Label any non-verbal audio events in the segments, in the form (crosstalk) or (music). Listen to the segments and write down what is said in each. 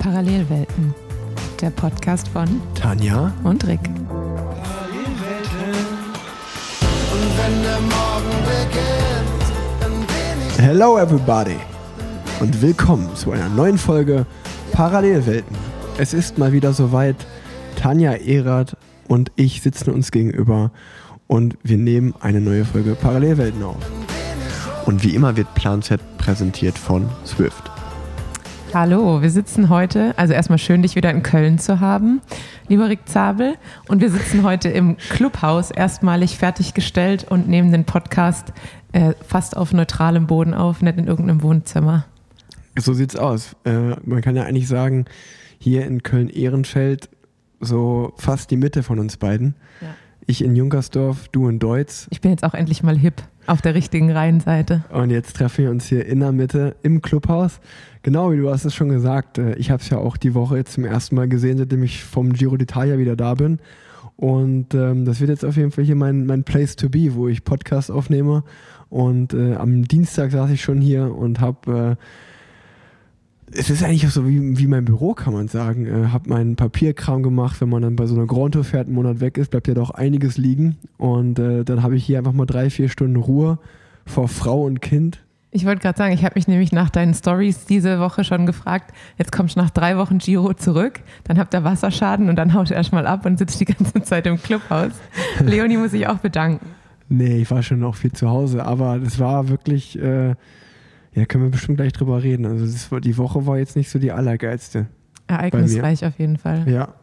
Parallelwelten, der Podcast von Tanja und Rick. Hello everybody und willkommen zu einer neuen Folge Parallelwelten. Es ist mal wieder soweit. Tanja Erath und ich sitzen uns gegenüber und wir nehmen eine neue Folge Parallelwelten auf. Und wie immer wird Plan Z präsentiert von Swift. Hallo, wir sitzen heute, also erstmal schön, dich wieder in Köln zu haben, lieber Rick Zabel. Und wir sitzen heute im Clubhaus, erstmalig fertiggestellt und nehmen den Podcast äh, fast auf neutralem Boden auf, nicht in irgendeinem Wohnzimmer. So sieht's aus. Äh, man kann ja eigentlich sagen, hier in Köln-Ehrenfeld so fast die Mitte von uns beiden. Ja. Ich in Junkersdorf, du in Deutz. Ich bin jetzt auch endlich mal hip auf der richtigen Rheinseite. Und jetzt treffen wir uns hier in der Mitte im Clubhaus. Genau, wie du hast es schon gesagt. äh, Ich habe es ja auch die Woche jetzt zum ersten Mal gesehen, seitdem ich vom Giro d'Italia wieder da bin. Und ähm, das wird jetzt auf jeden Fall hier mein, mein Place to be, wo ich Podcast aufnehme. Und äh, am Dienstag saß ich schon hier und habe... Äh, es ist eigentlich auch so wie, wie mein Büro, kann man sagen. Äh, hab meinen Papierkram gemacht. Wenn man dann bei so einer Grand Tour fährt, einen Monat weg ist, bleibt ja doch einiges liegen. Und äh, dann habe ich hier einfach mal drei, vier Stunden Ruhe vor Frau und Kind. Ich wollte gerade sagen, ich habe mich nämlich nach deinen Stories diese Woche schon gefragt, jetzt kommst du nach drei Wochen Giro zurück, dann habt ihr Wasserschaden und dann haust du erstmal ab und sitzt die ganze Zeit im Clubhaus. (laughs) Leonie muss ich auch bedanken. Nee, ich war schon auch viel zu Hause, aber das war wirklich, äh, ja, können wir bestimmt gleich drüber reden. Also das die Woche war jetzt nicht so die allergeilste. Ereignisreich auf jeden Fall. Ja.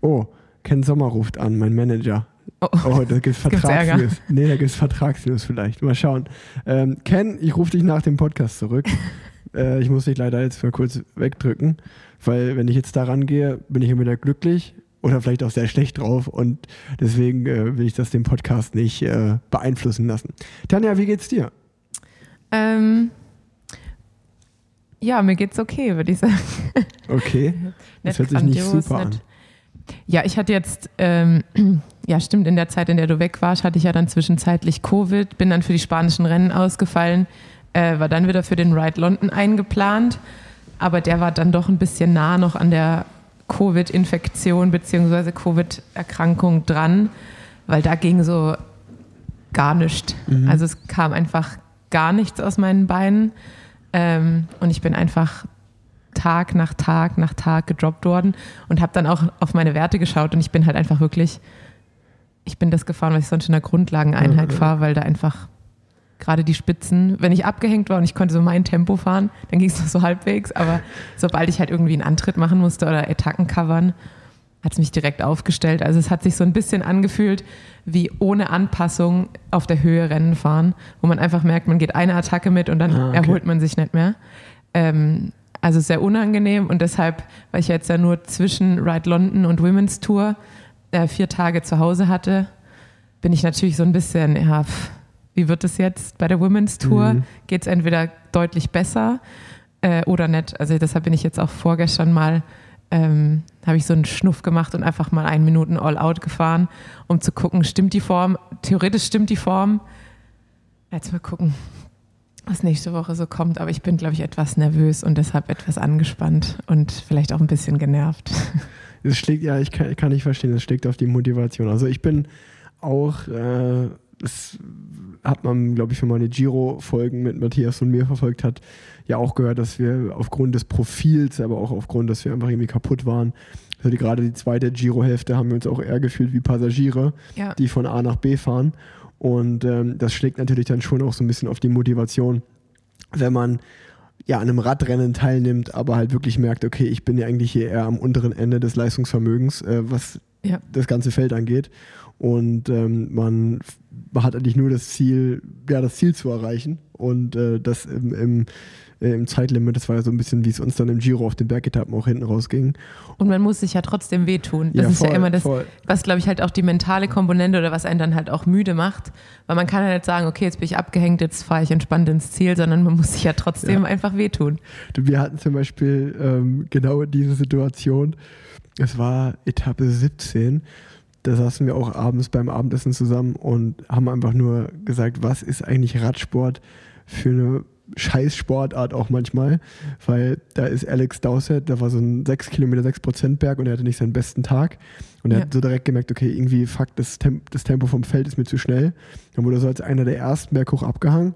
Oh, Ken Sommer ruft an, mein Manager. Oh, Oh, da gibt es? (laughs) Vertragsnews. Nee, da gibt es Vertragsnews vielleicht. Mal schauen. Ähm, Ken, ich rufe dich nach dem Podcast zurück. (laughs) äh, ich muss dich leider jetzt mal kurz wegdrücken, weil wenn ich jetzt da rangehe, bin ich entweder glücklich oder vielleicht auch sehr schlecht drauf und deswegen äh, will ich das dem Podcast nicht äh, beeinflussen lassen. Tanja, wie geht's dir? Ähm, ja, mir geht's okay, würde ich sagen. Okay. (laughs) Das hört sich nicht super an. Ja, ich hatte jetzt, ähm, (clears throat) ja stimmt, in der Zeit, in der du weg warst, hatte ich ja dann zwischenzeitlich Covid, bin dann für die spanischen Rennen ausgefallen, äh, war dann wieder für den Ride London eingeplant, aber der war dann doch ein bisschen nah noch an der Covid-Infektion bzw. Covid-Erkrankung dran, weil da ging so gar nichts. Mhm. Also es kam einfach gar nichts aus meinen Beinen ähm, und ich bin einfach Tag nach Tag nach Tag gedroppt worden und habe dann auch auf meine Werte geschaut und ich bin halt einfach wirklich, ich bin das gefahren, was ich sonst in der Grundlageneinheit Mhm. fahre, weil da einfach gerade die Spitzen, wenn ich abgehängt war und ich konnte so mein Tempo fahren, dann ging es noch so halbwegs, aber sobald ich halt irgendwie einen Antritt machen musste oder Etacken covern, hat es mich direkt aufgestellt. Also es hat sich so ein bisschen angefühlt wie ohne Anpassung auf der Höhe Rennen fahren, wo man einfach merkt, man geht eine Attacke mit und dann Ah, okay. erholt man sich nicht mehr. Ähm, also sehr unangenehm und deshalb, weil ich jetzt ja nur zwischen Ride London und Women's Tour äh, vier Tage zu Hause hatte, bin ich natürlich so ein bisschen, ja, pff, wie wird es jetzt bei der Women's Tour? Mhm. Geht es entweder deutlich besser äh, oder nicht? Also deshalb bin ich jetzt auch vorgestern mal, ähm, habe ich so einen Schnuff gemacht und einfach mal einen Minuten All-Out gefahren, um zu gucken, stimmt die Form? Theoretisch stimmt die Form. Jetzt mal gucken, was nächste Woche so kommt. Aber ich bin, glaube ich, etwas nervös und deshalb etwas angespannt und vielleicht auch ein bisschen genervt. (laughs) Es schlägt, ja, ich kann, kann nicht verstehen, es schlägt auf die Motivation. Also ich bin auch, äh, das hat man, glaube ich, man die Giro-Folgen mit Matthias und mir verfolgt hat, ja auch gehört, dass wir aufgrund des Profils, aber auch aufgrund, dass wir einfach irgendwie kaputt waren, also die, gerade die zweite Giro-Hälfte haben wir uns auch eher gefühlt wie Passagiere, Ja. die von A nach B fahren. Und ähm, das schlägt natürlich dann schon auch so ein bisschen auf die Motivation, wenn man ja an einem Radrennen teilnimmt, aber halt wirklich merkt, okay, ich bin ja eigentlich hier eher am unteren Ende des Leistungsvermögens, äh, was Ja. das ganze Feld angeht. Und ähm, man, hat eigentlich nur das Ziel, ja, das Ziel zu erreichen. Und äh, das im, im, äh, im Zeitlimit, das war ja so ein bisschen, wie es uns dann im Giro auf den Bergetappen auch hinten rausging. Und man muss sich ja trotzdem wehtun. Das Ja, ist ja voll, immer das, voll. was, glaube ich, halt auch die mentale Komponente oder was einen dann halt auch müde macht. Weil man kann ja nicht sagen, okay, jetzt bin ich abgehängt, jetzt fahre ich entspannt ins Ziel, sondern man muss sich ja trotzdem Ja. einfach wehtun. Wir hatten zum Beispiel ähm, genau diese Situation. Es war Etappe 17. Da saßen wir auch abends beim Abendessen zusammen und haben einfach nur gesagt, was ist eigentlich Radsport für eine scheiß Sportart auch manchmal, weil da ist Alex Dowsett, da war so ein 6 Kilometer, 6 Prozent Berg und er hatte nicht seinen besten Tag. Und er ja. hat so direkt gemerkt, okay, irgendwie, fuck, das, Temp das Tempo vom Feld ist mir zu schnell. Dann wurde er so als einer der ersten berghoch abgehangen.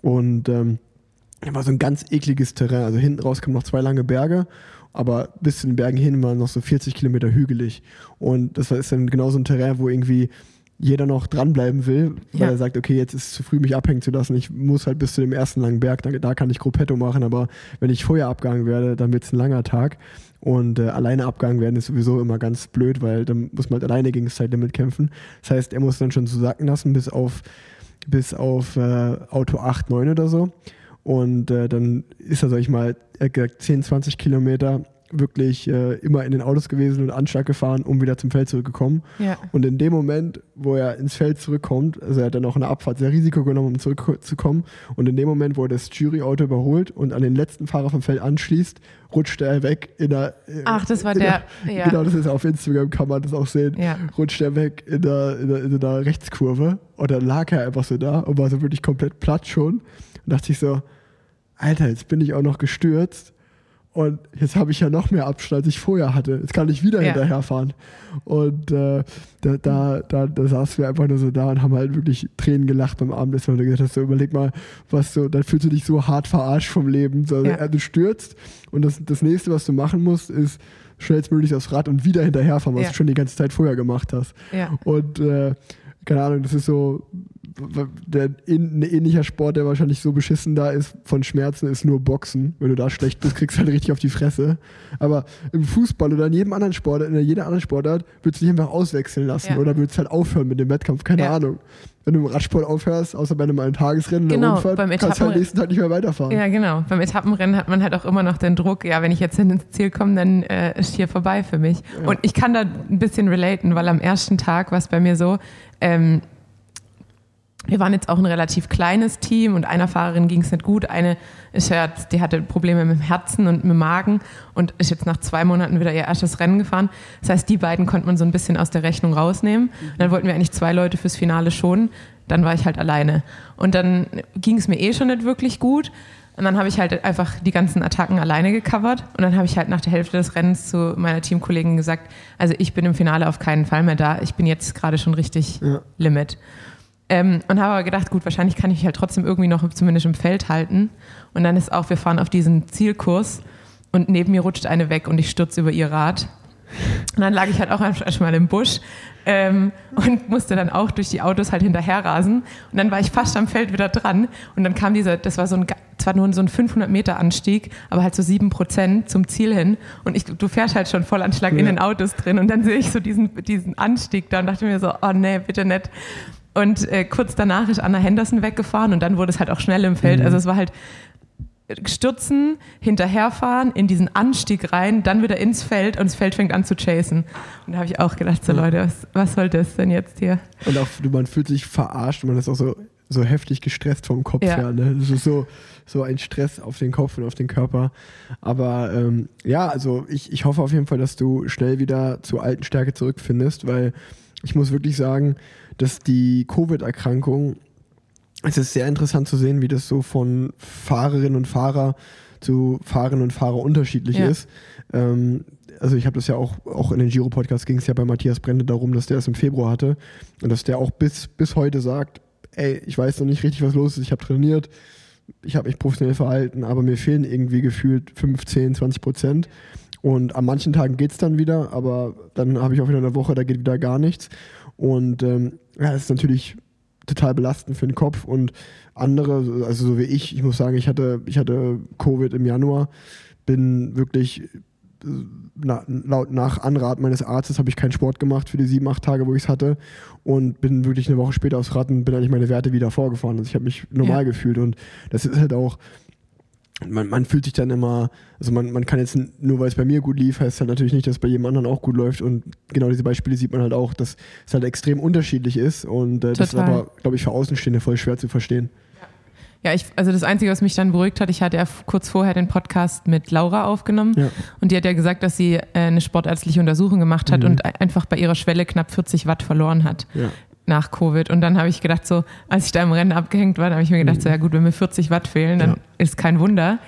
Und ähm, war so ein ganz ekliges Terrain. Also hinten raus kamen noch zwei lange Berge, aber bis zu den Bergen hin waren noch so 40 Kilometer hügelig. Und das ist dann genau so ein Terrain, wo irgendwie jeder noch dranbleiben will, weil ja. er sagt, okay, jetzt ist es zu früh, mich abhängen zu lassen. Ich muss halt bis zu dem ersten langen Berg, da, da kann ich Gruppetto machen, aber wenn ich vorher abgegangen werde, dann wird es ein langer Tag. Und äh, alleine abgegangen werden ist sowieso immer ganz blöd, weil dann muss man halt alleine gegen das Zeitlimit kämpfen. Das heißt, er muss dann schon so sacken lassen bis auf, bis auf äh, Auto 8, 9 oder so. Und äh, dann ist er, sag ich mal, 10, 20 Kilometer wirklich äh, immer in den Autos gewesen und Anschlag gefahren, um wieder zum Feld zurückgekommen. Ja. Und in dem Moment, wo er ins Feld zurückkommt, also er hat dann auch eine Abfahrt sehr Risiko genommen, um zurückzukommen. Und in dem Moment, wo er das Juryauto überholt und an den letzten Fahrer vom Feld anschließt, rutscht er weg in der. Ach, das war der. Der, (laughs) ja. Genau, das ist auf Instagram, kann man das auch sehen. Ja. Rutscht er weg in der, in der, in der Rechtskurve. Und dann lag er einfach so da und war so wirklich komplett platt schon. Und dachte ich so, Alter, jetzt bin ich auch noch gestürzt und jetzt habe ich ja noch mehr Abstand, als ich vorher hatte. Jetzt kann ich wieder ja. hinterherfahren. Und äh, da, da, da, da saßen wir einfach nur so da und haben halt wirklich Tränen gelacht beim Abendessen. Und du gesagt hast, so, überleg mal, was so, dann fühlst du dich so hart verarscht vom Leben. So, ja. Du stürzt und das, das nächste, was du machen musst, ist schnellstmöglich aufs Rad und wieder hinterherfahren, was ja. du schon die ganze Zeit vorher gemacht hast. Und äh, keine Ahnung, das ist so, der, ein ähnlicher Sport, der wahrscheinlich so beschissen da ist von Schmerzen, ist nur Boxen. Wenn du da schlecht bist, kriegst du halt richtig auf die Fresse. Aber im Fußball oder in jedem anderen Sport, in jeder anderen Sportart, würdest du dich einfach auswechseln lassen ja. oder würdest halt aufhören mit dem Wettkampf, keine ja. Ahnung. Wenn du im Radsport aufhörst, außer bei einem Tagesrennen genau, oder Unfall, beim kannst du halt nächsten Tag nicht mehr weiterfahren. Ja, genau. Beim Etappenrennen hat man halt auch immer noch den Druck, ja, wenn ich jetzt ins Ziel komme, dann äh, ist hier vorbei für mich. Ja. Und ich kann da ein bisschen relaten, weil am ersten Tag war es bei mir so, ähm, wir waren jetzt auch ein relativ kleines Team und einer Fahrerin ging es nicht gut. Eine ist ja, die hatte Probleme mit dem Herzen und mit dem Magen und ist jetzt nach zwei Monaten wieder ihr erstes Rennen gefahren. Das heißt, die beiden konnte man so ein bisschen aus der Rechnung rausnehmen. Und dann wollten wir eigentlich zwei Leute fürs Finale schonen. Dann war ich halt alleine. Und dann ging es mir eh schon nicht wirklich gut. Und dann habe ich halt einfach die ganzen Attacken alleine gecovert. Und dann habe ich halt nach der Hälfte des Rennens zu meiner Teamkollegin gesagt, also ich bin im Finale auf keinen Fall mehr da. Ich bin jetzt gerade schon richtig ja. Limit. Ähm, und habe aber gedacht, gut, wahrscheinlich kann ich mich halt trotzdem irgendwie noch zumindest im Feld halten. Und dann ist auch, wir fahren auf diesen Zielkurs und neben mir rutscht eine weg und ich stürze über ihr Rad. Und dann lag ich halt auch erstmal im Busch ähm, und musste dann auch durch die Autos halt hinterher rasen. Und dann war ich fast am Feld wieder dran. Und dann kam dieser, das war so ein, zwar nur so ein 500 Meter Anstieg, aber halt so sieben Prozent zum Ziel hin. Und ich, du fährst halt schon Vollanschlag ja. in den Autos drin. Und dann sehe ich so diesen, diesen Anstieg da und dachte mir so, oh nee, bitte nicht. Und äh, kurz danach ist Anna Henderson weggefahren und dann wurde es halt auch schnell im Feld. Mhm. Also es war halt stürzen, hinterherfahren, in diesen Anstieg rein, dann wieder ins Feld und das Feld fängt an zu chasen. Und da habe ich auch gedacht, so Leute, was, was soll das denn jetzt hier? Und auch man fühlt sich verarscht, man ist auch so, so heftig gestresst vom Kopf ja. her. Ne? Das ist so, so ein Stress auf den Kopf und auf den Körper. Aber ähm, ja, also ich, ich hoffe auf jeden Fall, dass du schnell wieder zur alten Stärke zurückfindest, weil ich muss wirklich sagen, dass die Covid-Erkrankung, es ist sehr interessant zu sehen, wie das so von Fahrerinnen und Fahrer zu Fahrerinnen und Fahrer unterschiedlich ja. ist. Ähm, also ich habe das ja auch, auch in den Giro-Podcast ging es ja bei Matthias Brende darum, dass der es im Februar hatte und dass der auch bis, bis heute sagt, ey, ich weiß noch nicht richtig, was los ist, ich habe trainiert, ich habe mich professionell verhalten, aber mir fehlen irgendwie gefühlt 15, 20 Prozent. Und an manchen Tagen geht es dann wieder, aber dann habe ich auch wieder eine Woche, da geht wieder gar nichts. Und ähm, ja, das ist natürlich total belastend für den Kopf und andere, also so wie ich, ich muss sagen, ich hatte, ich hatte Covid im Januar, bin wirklich äh, na, laut nach Anrat meines Arztes habe ich keinen Sport gemacht für die sieben, acht Tage, wo ich es hatte und bin wirklich eine Woche später aufs Rad und bin eigentlich meine Werte wieder vorgefahren. Also ich habe mich normal ja. gefühlt und das ist halt auch, man, man fühlt sich dann immer, also man, man kann jetzt nur weil es bei mir gut lief, heißt halt natürlich nicht, dass es bei jedem anderen auch gut läuft. Und genau diese Beispiele sieht man halt auch, dass es halt extrem unterschiedlich ist. Und äh, das ist aber, glaube ich, für Außenstehende voll schwer zu verstehen. Ja, ich, also das Einzige, was mich dann beruhigt hat, ich hatte ja kurz vorher den Podcast mit Laura aufgenommen ja. und die hat ja gesagt, dass sie äh, eine sportärztliche Untersuchung gemacht hat mhm. und einfach bei ihrer Schwelle knapp 40 Watt verloren hat. Ja nach Covid. Und dann habe ich gedacht, so, als ich da im Rennen abgehängt war, habe ich mir gedacht, so, ja gut, wenn mir 40 Watt fehlen, dann ja. ist kein Wunder.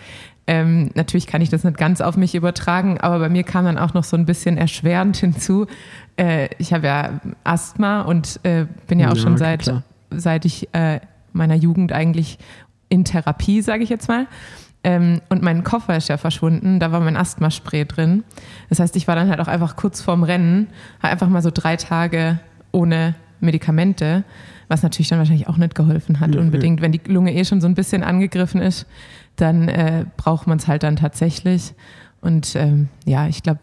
Ähm, natürlich kann ich das nicht ganz auf mich übertragen, aber bei mir kam dann auch noch so ein bisschen erschwerend hinzu. Äh, ich habe ja Asthma und äh, bin ja auch ja, schon seit, seit ich äh, meiner Jugend eigentlich in Therapie, sage ich jetzt mal. Ähm, und mein Koffer ist ja verschwunden, da war mein Asthmaspray drin. Das heißt, ich war dann halt auch einfach kurz vorm Rennen, einfach mal so drei Tage ohne Medikamente, was natürlich dann wahrscheinlich auch nicht geholfen hat. Ja, unbedingt, ja. wenn die Lunge eh schon so ein bisschen angegriffen ist, dann äh, braucht man es halt dann tatsächlich. Und ähm, ja, ich glaube,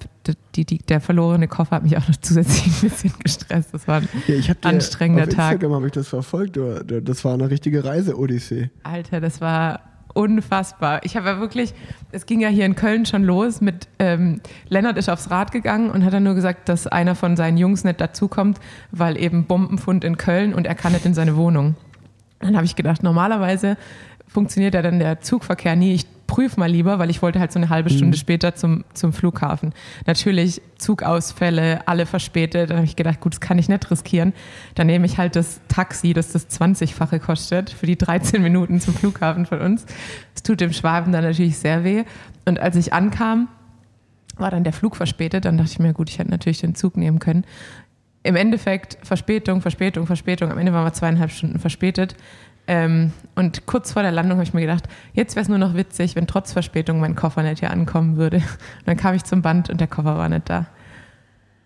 der verlorene Koffer hat mich auch noch (laughs) zusätzlich ein bisschen gestresst. Das war ein ja, ich anstrengender auf Tag. Instagram habe ich das verfolgt. Das war eine richtige Reise-Odyssee. Alter, das war unfassbar. Ich habe ja wirklich, es ging ja hier in Köln schon los mit, ähm, Lennart ist aufs Rad gegangen und hat dann nur gesagt, dass einer von seinen Jungs nicht dazukommt, weil eben Bombenfund in Köln und er kann nicht in seine Wohnung. Dann habe ich gedacht, normalerweise funktioniert ja dann der Zugverkehr nie. Ich prüfe mal lieber, weil ich wollte halt so eine halbe Stunde mhm. später zum, zum Flughafen. Natürlich Zugausfälle, alle verspätet. Dann habe ich gedacht, gut, das kann ich nicht riskieren. Dann nehme ich halt das Taxi, das das 20-fache kostet, für die 13 Minuten zum Flughafen von uns. Das tut dem Schwaben dann natürlich sehr weh. Und als ich ankam, war dann der Flug verspätet. Dann dachte ich mir, gut, ich hätte natürlich den Zug nehmen können. Im Endeffekt Verspätung, Verspätung, Verspätung. Am Ende waren wir zweieinhalb Stunden verspätet. Ähm, und kurz vor der Landung habe ich mir gedacht, jetzt wäre es nur noch witzig, wenn trotz Verspätung mein Koffer nicht hier ankommen würde. Und dann kam ich zum Band und der Koffer war nicht da.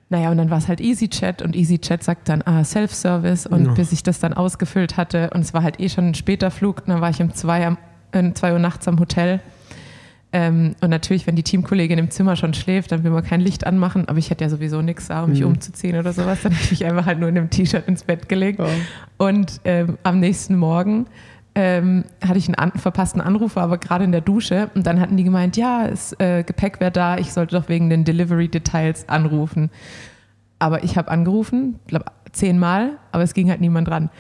Naja, und dann war es halt EasyChat und EasyChat sagt dann, ah, Self-Service. Und ja. bis ich das dann ausgefüllt hatte und es war halt eh schon ein später Flug, dann war ich um zwei, um zwei Uhr nachts am Hotel ähm, und natürlich, wenn die Teamkollegin im Zimmer schon schläft, dann will man kein Licht anmachen. Aber ich hätte ja sowieso nichts da, um mich mhm. umzuziehen oder sowas. Dann habe ich mich einfach halt nur in einem T-Shirt ins Bett gelegt. Ja. Und ähm, am nächsten Morgen ähm, hatte ich einen an verpassten Anruf, war aber gerade in der Dusche. Und dann hatten die gemeint, ja, das äh, Gepäck wäre da, ich sollte doch wegen den Delivery-Details anrufen. Aber ich habe angerufen, glaube zehnmal, aber es ging halt niemand dran.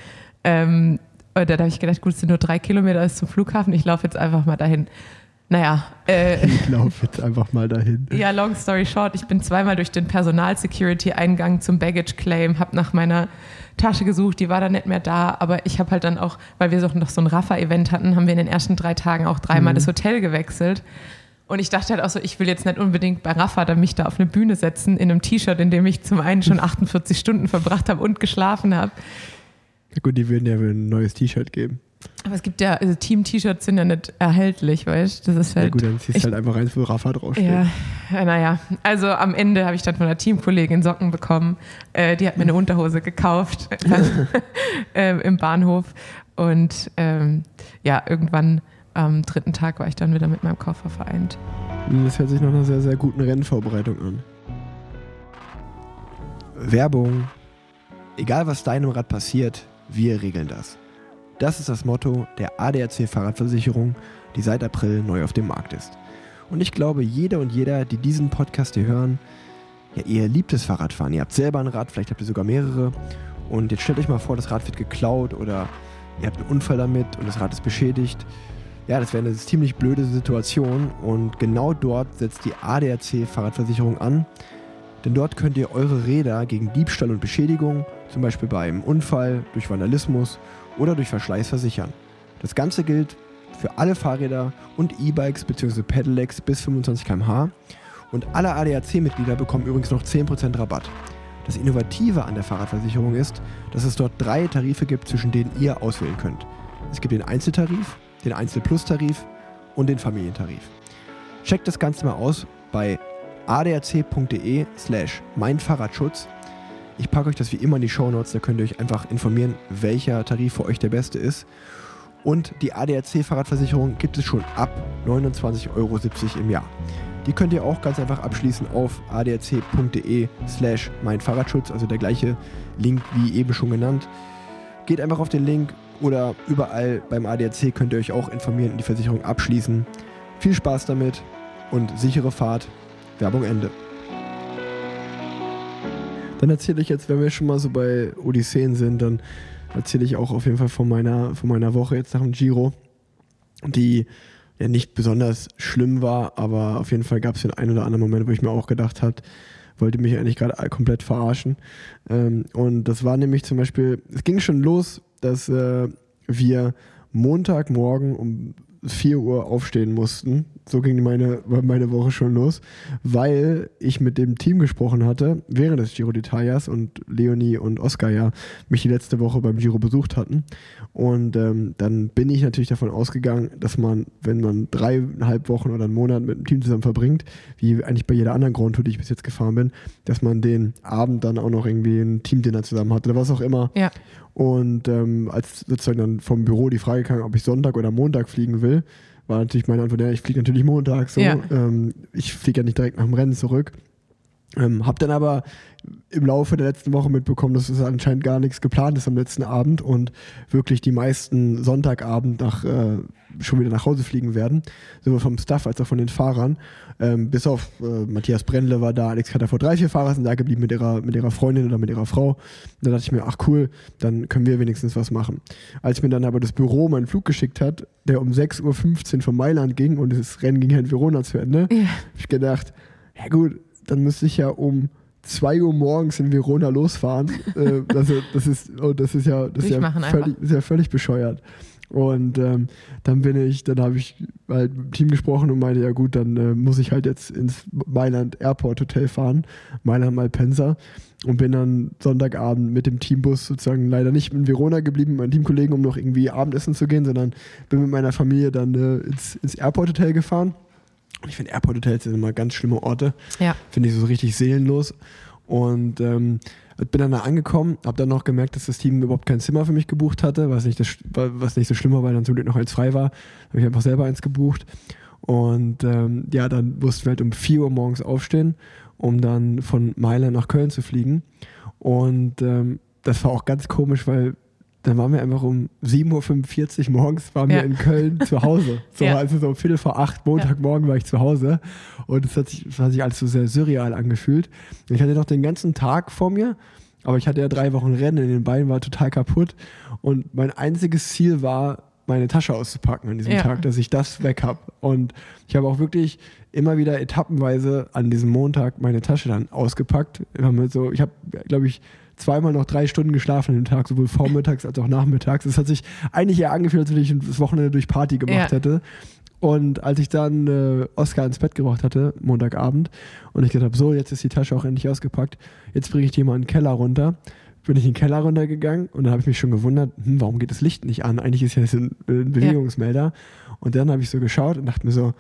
Ähm, und dann habe ich gedacht, gut, es sind nur drei Kilometer bis zum Flughafen, ich laufe jetzt einfach mal dahin. Naja. Äh, (laughs) ich laufe jetzt einfach mal dahin. (laughs) Ja, long story short, ich bin zweimal durch den Personal-Security-Eingang zum Baggage-Claim, habe nach meiner Tasche gesucht, die war dann nicht mehr da, aber ich habe halt dann auch, weil wir noch so ein Rafa-Event hatten, haben wir in den ersten drei Tagen auch dreimal mhm. das Hotel gewechselt. Und ich dachte halt auch so, ich will jetzt nicht unbedingt bei Rafa dann mich da auf eine Bühne setzen in einem T-Shirt, in dem ich zum einen schon (laughs) 48 Stunden verbracht habe und geschlafen habe. Ja gut, die würden ja ein neues T-Shirt geben. Aber es gibt ja, also Team-T-Shirts sind ja nicht erhältlich, weißt du? Das ist halt. Ja, gut, dann ziehst du halt einfach rein, wo Rafa draufsteht. Ja, naja. Also am Ende habe ich dann von einer Teamkollegin Socken bekommen. Äh, die hat mir eine Unterhose gekauft (laughs) (laughs) äh, im Bahnhof. Und ähm, ja, irgendwann am dritten Tag war ich dann wieder mit meinem Koffer vereint. Das hört sich nach einer sehr, sehr guten Rennvorbereitung an. Werbung. Egal was deinem Rad passiert, wir regeln das. Das ist das Motto der ADAC Fahrradversicherung, die seit April neu auf dem Markt ist. Und ich glaube, jeder und jeder, die diesen Podcast hier hören, ja, ihr liebt das Fahrradfahren. Ihr habt selber ein Rad, vielleicht habt ihr sogar mehrere. Und jetzt stellt euch mal vor, das Rad wird geklaut oder ihr habt einen Unfall damit und das Rad ist beschädigt. Ja, das wäre eine ziemlich blöde Situation und genau dort setzt die ADAC Fahrradversicherung an. Denn dort könnt ihr eure Räder gegen Diebstahl und Beschädigung, zum Beispiel bei einem Unfall, durch Vandalismus oder durch Verschleiß versichern. Das Ganze gilt für alle Fahrräder und E-Bikes bzw. Pedelecs bis 25 km/h und alle ADAC-Mitglieder bekommen übrigens noch 10% Rabatt. Das Innovative an der Fahrradversicherung ist, dass es dort drei Tarife gibt, zwischen denen ihr auswählen könnt. Es gibt den Einzeltarif, den Einzel-Plus-Tarif und den Familientarif. Checkt das Ganze mal aus bei adac.de slash meinfahrradschutz ich packe euch das wie immer in die Show Notes, da könnt ihr euch einfach informieren, welcher Tarif für euch der beste ist. Und die ADAC-Fahrradversicherung gibt es schon ab 29,70 Euro im Jahr. Die könnt ihr auch ganz einfach abschließen auf adac.de slash mein Fahrradschutz, also der gleiche Link wie eben schon genannt. Geht einfach auf den Link oder überall beim ADAC könnt ihr euch auch informieren und die Versicherung abschließen. Viel Spaß damit und sichere Fahrt. Werbung Ende. Dann erzähle ich jetzt, wenn wir schon mal so bei Odysseen sind, dann erzähle ich auch auf jeden Fall von meiner, von meiner Woche jetzt nach dem Giro, die ja nicht besonders schlimm war, aber auf jeden Fall gab es den einen oder anderen Moment, wo ich mir auch gedacht habe, wollte mich eigentlich gerade komplett verarschen. Ähm, und das war nämlich zum Beispiel, es ging schon los, dass äh, wir Montagmorgen um 4 Uhr aufstehen mussten. So ging meine, meine Woche schon los, weil ich mit dem Team gesprochen hatte, während des Giro d'Italias und Leonie und Oskar ja mich die letzte Woche beim Giro besucht hatten. Und ähm, dann bin ich natürlich davon ausgegangen, dass man, wenn man dreieinhalb Wochen oder einen Monat mit dem Team zusammen verbringt, wie eigentlich bei jeder anderen Grand Tour, die ich bis jetzt gefahren bin, dass man den Abend dann auch noch irgendwie ein Teamdinner zusammen hat oder was auch immer. Ja. Und ähm, als sozusagen dann vom Büro die Frage kam, ob ich Sonntag oder Montag fliegen will, war natürlich meine Antwort, ja, ich fliege natürlich Montag. So. Ja. Ähm, ich fliege ja nicht direkt nach dem Rennen zurück. Ähm, hab dann aber im Laufe der letzten Woche mitbekommen, dass es anscheinend gar nichts geplant ist am letzten Abend und wirklich die meisten Sonntagabend nach, äh, schon wieder nach Hause fliegen werden. Sowohl vom Staff als auch von den Fahrern. Ähm, bis auf äh, Matthias Brendle war da, Alex Kater vor drei, vier Fahrer sind da geblieben mit ihrer, mit ihrer Freundin oder mit ihrer Frau. Da dachte ich mir, ach cool, dann können wir wenigstens was machen. Als mir dann aber das Büro meinen Flug geschickt hat, der um 6.15 Uhr von Mailand ging und das Rennen ging ja in Verona zu Ende, Ja. habe ich gedacht, ja gut, dann müsste ich ja um 2 Uhr morgens in Verona losfahren. (laughs) äh, also das ist, oh, das ist ja, das ist ja, völlig, ist ja völlig bescheuert. Und ähm, dann bin ich, dann habe ich halt mit dem Team gesprochen und meinte, ja gut, dann äh, muss ich halt jetzt ins Mailand Airport Hotel fahren, Mailand Malpensa und bin dann Sonntagabend mit dem Teambus sozusagen leider nicht in Verona geblieben, mit meinen Teamkollegen, um noch irgendwie Abendessen zu gehen, sondern bin mit meiner Familie dann äh, ins, ins Airport Hotel gefahren. Und ich finde Airport Hotels sind immer ganz schlimme Orte. Ja. Finde ich so richtig seelenlos. Und ähm, bin dann da angekommen, habe dann noch gemerkt, dass das Team überhaupt kein Zimmer für mich gebucht hatte, was nicht, das, was nicht so schlimm war, weil dann zum Glück noch eins frei war. Habe ich einfach selber eins gebucht. Und ähm, ja, dann mussten wir halt um 4 Uhr morgens aufstehen, um dann von Mailand nach Köln zu fliegen. Und ähm, das war auch ganz komisch, weil dann waren wir einfach um 7.45 Uhr morgens waren Ja. wir in Köln zu Hause. (laughs) So, Ja. also so um Viertel vor acht, Montagmorgen war ich zu Hause. Und es hat sich, hat sich alles so sehr surreal angefühlt. Ich hatte noch den ganzen Tag vor mir, aber ich hatte ja drei Wochen Rennen in den Beinen, war total kaputt. Und mein einziges Ziel war, meine Tasche auszupacken an diesem Ja. Tag, dass ich das weg habe. Und ich habe auch wirklich immer wieder etappenweise an diesem Montag meine Tasche dann ausgepackt. So, ich habe, glaube ich, zweimal noch drei Stunden geschlafen an dem Tag, sowohl vormittags als auch nachmittags. Es hat sich eigentlich eher angefühlt, als wenn ich das Wochenende durch Party gemacht Ja. hätte. Und als ich dann äh, Oscar ins Bett gebracht hatte, Montagabend, und ich gedacht habe, so, jetzt ist die Tasche auch endlich ausgepackt, jetzt bringe ich die mal in den Keller runter, bin ich in den Keller runtergegangen und dann habe ich mich schon gewundert, hm, warum geht das Licht nicht an? Eigentlich ist ja das ein, ein Bewegungsmelder. Und dann habe ich so geschaut und dachte mir so,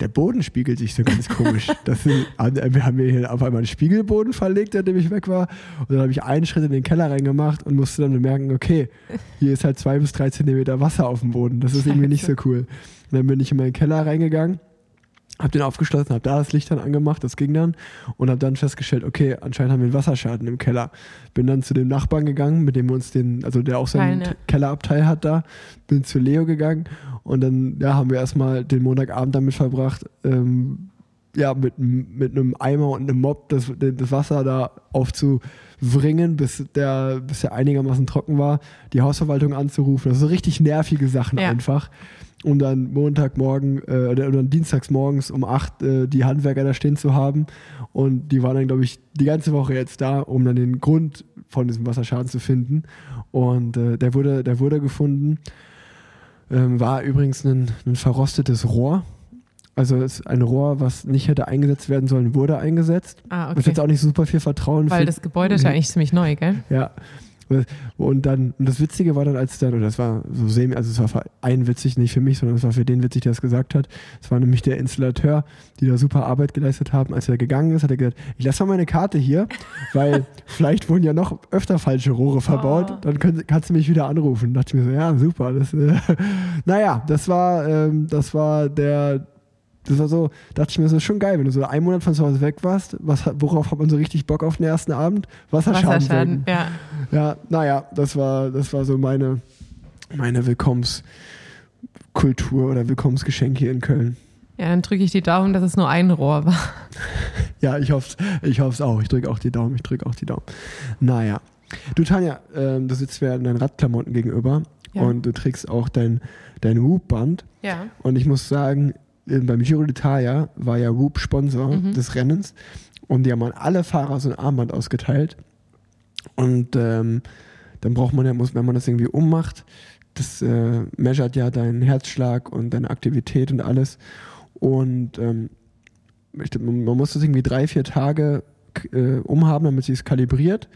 der Boden spiegelt sich so ganz (laughs) komisch. Das sind, wir haben hier auf einmal einen Spiegelboden verlegt, nachdem ich weg war. Und dann habe ich einen Schritt in den Keller reingemacht und musste dann bemerken, okay, hier ist halt zwei bis drei Zentimeter Wasser auf dem Boden. Das ist irgendwie nicht so cool. Und dann bin ich in meinen Keller reingegangen, habe den aufgeschlossen, habe da das Licht dann angemacht, das ging dann und habe dann festgestellt, okay, anscheinend haben wir einen Wasserschaden im Keller. Bin dann zu dem Nachbarn gegangen, mit dem wir uns den, also der auch seinen Keine. Kellerabteil hat da, bin zu Leo gegangen und dann ja, haben wir erstmal den Montagabend damit verbracht, ähm, ja, mit, mit einem Eimer und einem Mob das, das Wasser da aufzuwringen, bis der, bis der einigermaßen trocken war, die Hausverwaltung anzurufen. Also so richtig nervige Sachen Ja. einfach. Um dann Montagmorgen äh, oder, oder dienstags morgens um 8 äh, die Handwerker da stehen zu haben. Und die waren dann, glaube ich, die ganze Woche jetzt da, um dann den Grund von diesem Wasserschaden zu finden. Und äh, der, wurde, der wurde gefunden. Ähm, war übrigens ein, ein verrostetes Rohr. Also es ist ein Rohr, was nicht hätte eingesetzt werden sollen, wurde eingesetzt. Ah, Was jetzt okay. auch nicht super viel Vertrauen Weil das Gebäude ist ja eigentlich ziemlich neu, gell? ja. Und dann, und das Witzige war dann, als dann, und das war so semi, also es war für einen witzig, nicht für mich, sondern es war für den witzig, der es gesagt hat. Es war nämlich der Installateur, die da super Arbeit geleistet haben. Als er gegangen ist, hat er gesagt, ich lasse mal meine Karte hier, weil (laughs) vielleicht wurden ja noch öfter falsche Rohre verbaut, Oh. dann könnt, kannst du mich wieder anrufen. Da dachte ich mir so, ja, super. Das, äh, (laughs) naja, das war, ähm, das war der, das war so, dachte ich mir, das ist schon geil, wenn du so einen Monat von zu Hause weg warst, was, worauf hat man so richtig Bock auf den ersten Abend? Wasserschaden. Wasserschaden, ja. Ja, naja, das war, das war so meine, meine Willkommenskultur oder Willkommensgeschenk hier in Köln. Ja, dann drücke ich die Daumen, dass es nur ein Rohr war. (laughs) Ja, ich hoffe ich hoff's auch. Ich drücke auch die Daumen, ich drücke auch die Daumen. Naja. Du, Tanja, ähm, du sitzt mir in deinen Radklamotten gegenüber Ja. und du trägst auch dein, dein Whoop-Band. Ja. Und ich muss sagen, äh, beim Giro d'Italia war ja Whoop Sponsor Mhm. des Rennens und die haben an alle Fahrer so ein Armband ausgeteilt. Und ähm, dann braucht man ja, muss, wenn man das irgendwie ummacht, das äh, measurt ja deinen Herzschlag und deine Aktivität und alles. Und ähm, man muss das irgendwie drei, vier Tage äh, umhaben, damit sie es kalibriert.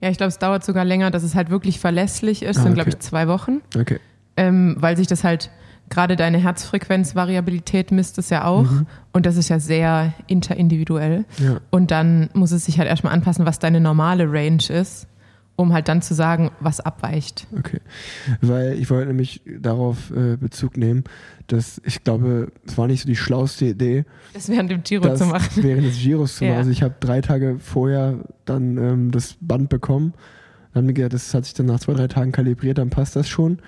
Ja, ich glaube, es dauert sogar länger, dass es halt wirklich verlässlich ist. Ah, sind, glaube ich, zwei Wochen. Okay. ähm, weil sich das halt gerade deine Herzfrequenzvariabilität misst es ja auch Mhm. und das ist ja sehr interindividuell Ja. und dann muss es sich halt erstmal anpassen, was deine normale Range ist, um halt dann zu sagen, was abweicht. Okay. Weil ich wollte nämlich darauf äh, Bezug nehmen, dass ich glaube, es war nicht so die schlauste Idee, Das während dem Giro das zu machen. (laughs) während des Giros zu machen. Ja. Also ich habe drei Tage vorher dann ähm, das Band bekommen. Dann haben wir gesagt, das hat sich dann nach zwei, drei Tagen kalibriert, dann passt das schon.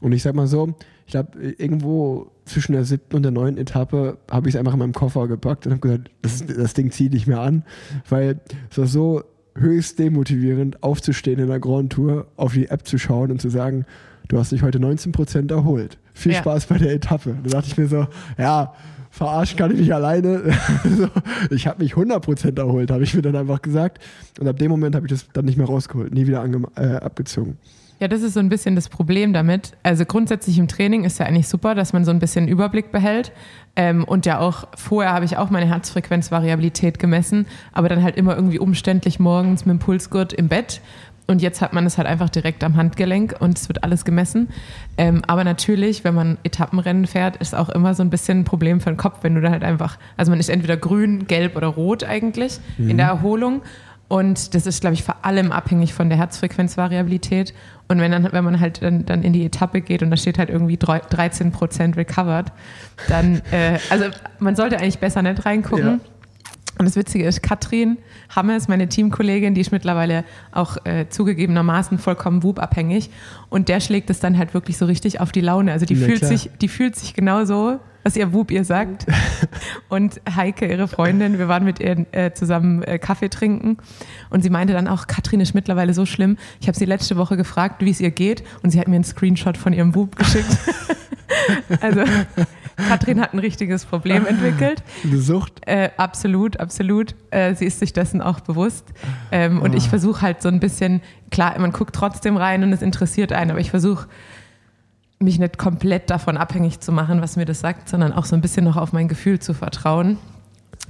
Und ich sag mal so, ich glaube, irgendwo zwischen der siebten und der neunten Etappe habe ich es einfach in meinem Koffer gepackt und habe gesagt, das, das Ding zieht nicht mehr an, weil es war so höchst demotivierend, aufzustehen in der Grand Tour, auf die App zu schauen und zu sagen, du hast dich heute 19% erholt. Viel Ja. Spaß bei der Etappe. Da dachte ich mir so, ja, verarschen kann ich mich alleine. (laughs) ich habe mich 100% erholt, habe ich mir dann einfach gesagt. Und ab dem Moment habe ich das dann nicht mehr rausgeholt, nie wieder äh, abgezogen. Ja, das ist so ein bisschen das Problem damit. Also grundsätzlich im Training ist ja eigentlich super, dass man so ein bisschen Überblick behält. Ähm, und ja auch, vorher habe ich auch meine Herzfrequenzvariabilität gemessen, aber dann halt immer irgendwie umständlich morgens mit dem Pulsgurt im Bett. Und jetzt hat man es halt einfach direkt am Handgelenk und es wird alles gemessen. Ähm, aber natürlich, wenn man Etappenrennen fährt, ist auch immer so ein bisschen ein Problem für den Kopf, wenn du da halt einfach, also man ist entweder grün, gelb oder rot eigentlich in der Erholung. Und das ist, glaube ich, vor allem abhängig von der Herzfrequenzvariabilität. Und wenn, dann, wenn man halt dann, dann in die Etappe geht und da steht halt irgendwie drei- 13 Prozent recovered, dann, äh, also man sollte eigentlich besser nicht reingucken. Ja. Und das Witzige ist, Katrin Hammes, meine Teamkollegin, die ist mittlerweile auch äh, zugegebenermaßen vollkommen Wub-abhängig. Und der schlägt es dann halt wirklich so richtig auf die Laune. Also die, Na fühlt klar. sich, die fühlt sich genauso, was ihr Wub ihr sagt. Und Heike, ihre Freundin, wir waren mit ihr äh, zusammen äh, Kaffee trinken. Und sie meinte dann auch, Katrin ist mittlerweile so schlimm. Ich habe sie letzte Woche gefragt, wie es ihr geht. Und sie hat mir einen Screenshot von ihrem Wub geschickt. (laughs) also Katrin hat ein richtiges Problem entwickelt. Eine Sucht. Äh, absolut, absolut. Äh, sie ist sich dessen auch bewusst. Ähm, und ich Ah. versuche halt so ein bisschen, klar, man guckt trotzdem rein und es interessiert einen, aber ich versuche mich nicht komplett davon abhängig zu machen, was mir das sagt, sondern auch so ein bisschen noch auf mein Gefühl zu vertrauen.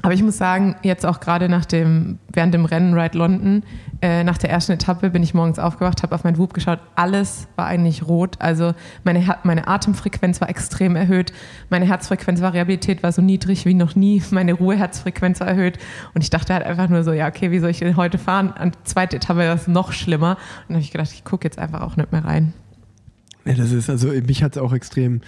Aber ich muss sagen, jetzt auch gerade nach dem, während dem Rennen Ride London, äh, nach der ersten Etappe bin ich morgens aufgewacht, habe auf mein Whoop geschaut, alles war eigentlich rot. Also meine, meine Atemfrequenz war extrem erhöht, meine Herzfrequenzvariabilität war so niedrig wie noch nie, meine Ruheherzfrequenz war erhöht. Und ich dachte halt einfach nur so, ja, okay, wie soll ich denn heute fahren? An der zweiten Etappe war es noch schlimmer. Und dann habe ich gedacht, ich gucke jetzt einfach auch nicht mehr rein. Ja, das ist, also mich hat es auch extrem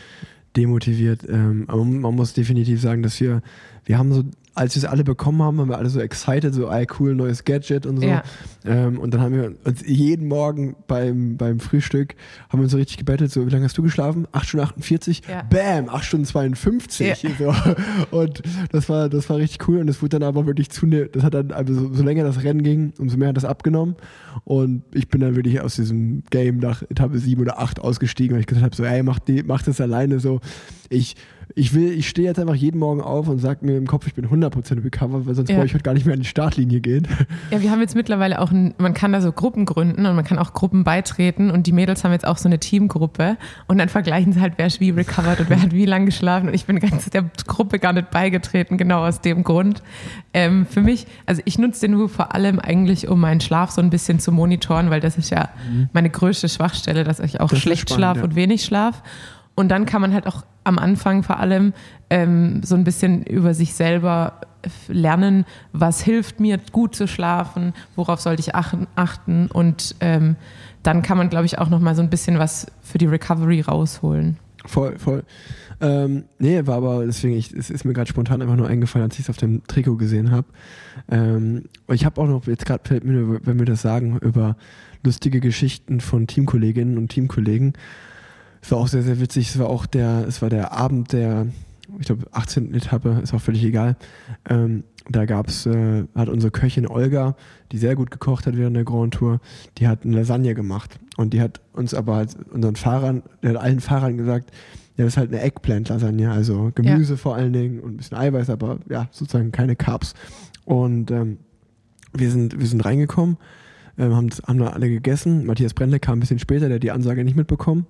demotiviert. Ähm, aber man muss definitiv sagen, dass wir, wir haben so, als wir es alle bekommen haben, haben wir alle so excited, so, ey, cool, neues Gadget und so. Ja. Ähm, und dann haben wir uns jeden Morgen beim, beim Frühstück, haben wir uns so richtig gebettelt, so, wie lange hast du geschlafen? 8 Stunden 48? Ja. Bam, 8 Stunden 52. (laughs) So. Und das war, das war richtig cool und es wurde dann aber wirklich zunehmend, das hat dann, also so, so länger das Rennen ging, umso mehr hat das abgenommen. Und ich bin dann wirklich aus diesem Game nach Etappe 7 oder 8 ausgestiegen, weil ich gesagt habe, so, ey, mach, die, mach das alleine so. Ich, ich will, ich stehe jetzt einfach jeden Morgen auf und sag mir im Kopf, ich bin 100% recovered, weil sonst Ja. brauche ich heute gar nicht mehr an die Startlinie gehen. (laughs) Ja, wir haben jetzt mittlerweile auch, ein, man kann da so Gruppen gründen und man kann auch Gruppen beitreten und die Mädels haben jetzt auch so eine Teamgruppe und dann vergleichen sie halt, wer ist wie recovered und wer hat wie lang geschlafen und ich bin ganz der Gruppe gar nicht beigetreten, genau aus dem Grund. Ähm, für mich, also ich nutze den Woo vor allem eigentlich, um meinen Schlaf so ein bisschen zu monitoren, weil das ist ja meine größte Schwachstelle, dass ich auch Das schlecht schlafe ja. und wenig schlaf. Und dann kann man halt auch am Anfang vor allem ähm, so ein bisschen über sich selber lernen, was hilft mir gut zu schlafen, worauf sollte ich achten, und ähm, dann kann man, glaube ich, auch noch mal so ein bisschen was für die Recovery rausholen. Voll, voll. Ähm, nee, war aber deswegen, ich, es ist mir gerade spontan einfach nur eingefallen, als ich es auf dem Trikot gesehen habe. Ähm, ich habe auch noch, jetzt gerade fällt mir, wenn wir das sagen, über lustige Geschichten von Teamkolleginnen und Teamkollegen. Es war auch sehr, sehr witzig. Es war auch der, es war der Abend der, ich glaube, 18. Etappe, ist auch völlig egal. Ähm, da gab's, äh, hat unsere Köchin Olga, die sehr gut gekocht hat während der Grand Tour, die hat eine Lasagne gemacht. Und die hat uns aber halt, unseren Fahrern, der hat allen Fahrern gesagt, Ja, das ist halt eine Eggplant-Lasagne, also Gemüse ja. vor allen Dingen und ein bisschen Eiweiß, aber ja, sozusagen keine Carbs. Und ähm, wir, sind, wir sind reingekommen, ähm, haben, haben da alle gegessen. Matthias Brendle kam ein bisschen später, der hat die Ansage nicht mitbekommen.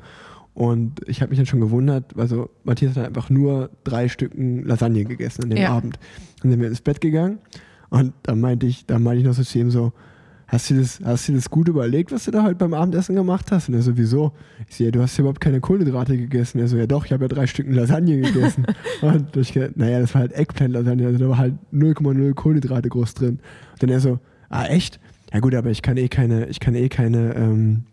Und ich habe mich dann schon gewundert, also Matthias hat einfach nur drei Stücken Lasagne gegessen an dem ja. Abend. Dann sind wir ins Bett gegangen und dann meinte ich, dann meinte ich noch so zu ihm so, hast du das, hast du das gut überlegt, was du da heute beim Abendessen gemacht hast? Und er so, wieso? Ich so, ja, du hast ja überhaupt keine Kohlenhydrate gegessen. Er so, ja doch, ich habe ja drei Stück Lasagne gegessen. (laughs) und ich naja, das war halt Eggplant-Lasagne, also da war halt 0,0 Kohlenhydrate groß drin. Und dann er so, ah, echt? Ja gut, aber ich kann eh keine, ich kann eh keine ähm,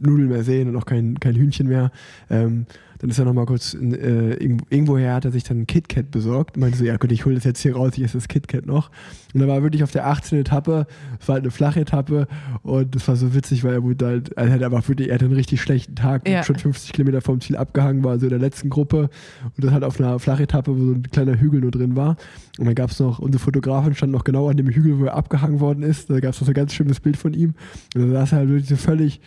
Nudeln mehr sehen und auch kein, kein Hühnchen mehr. Ähm, dann ist er nochmal kurz, in, äh, irgendwoher hat er sich dann ein KitKat besorgt. Meinte so, ja gut, ich hole das jetzt hier raus, ich esse das KitKat noch. Und dann war er wirklich auf der 18. Etappe, es war halt eine flache Etappe und das war so witzig, weil er wurde halt, er hat einfach wirklich, er hatte einen richtig schlechten Tag ja. schon 50 Kilometer vom Ziel abgehangen war, so in der letzten Gruppe und das halt auf einer Flachetappe, wo so ein kleiner Hügel nur drin war. Und dann gab es noch, unsere Fotografin stand noch genau an dem Hügel, wo er abgehangen worden ist. Da gab es noch so ein ganz schönes Bild von ihm. Und dann saß er halt wirklich so völlig,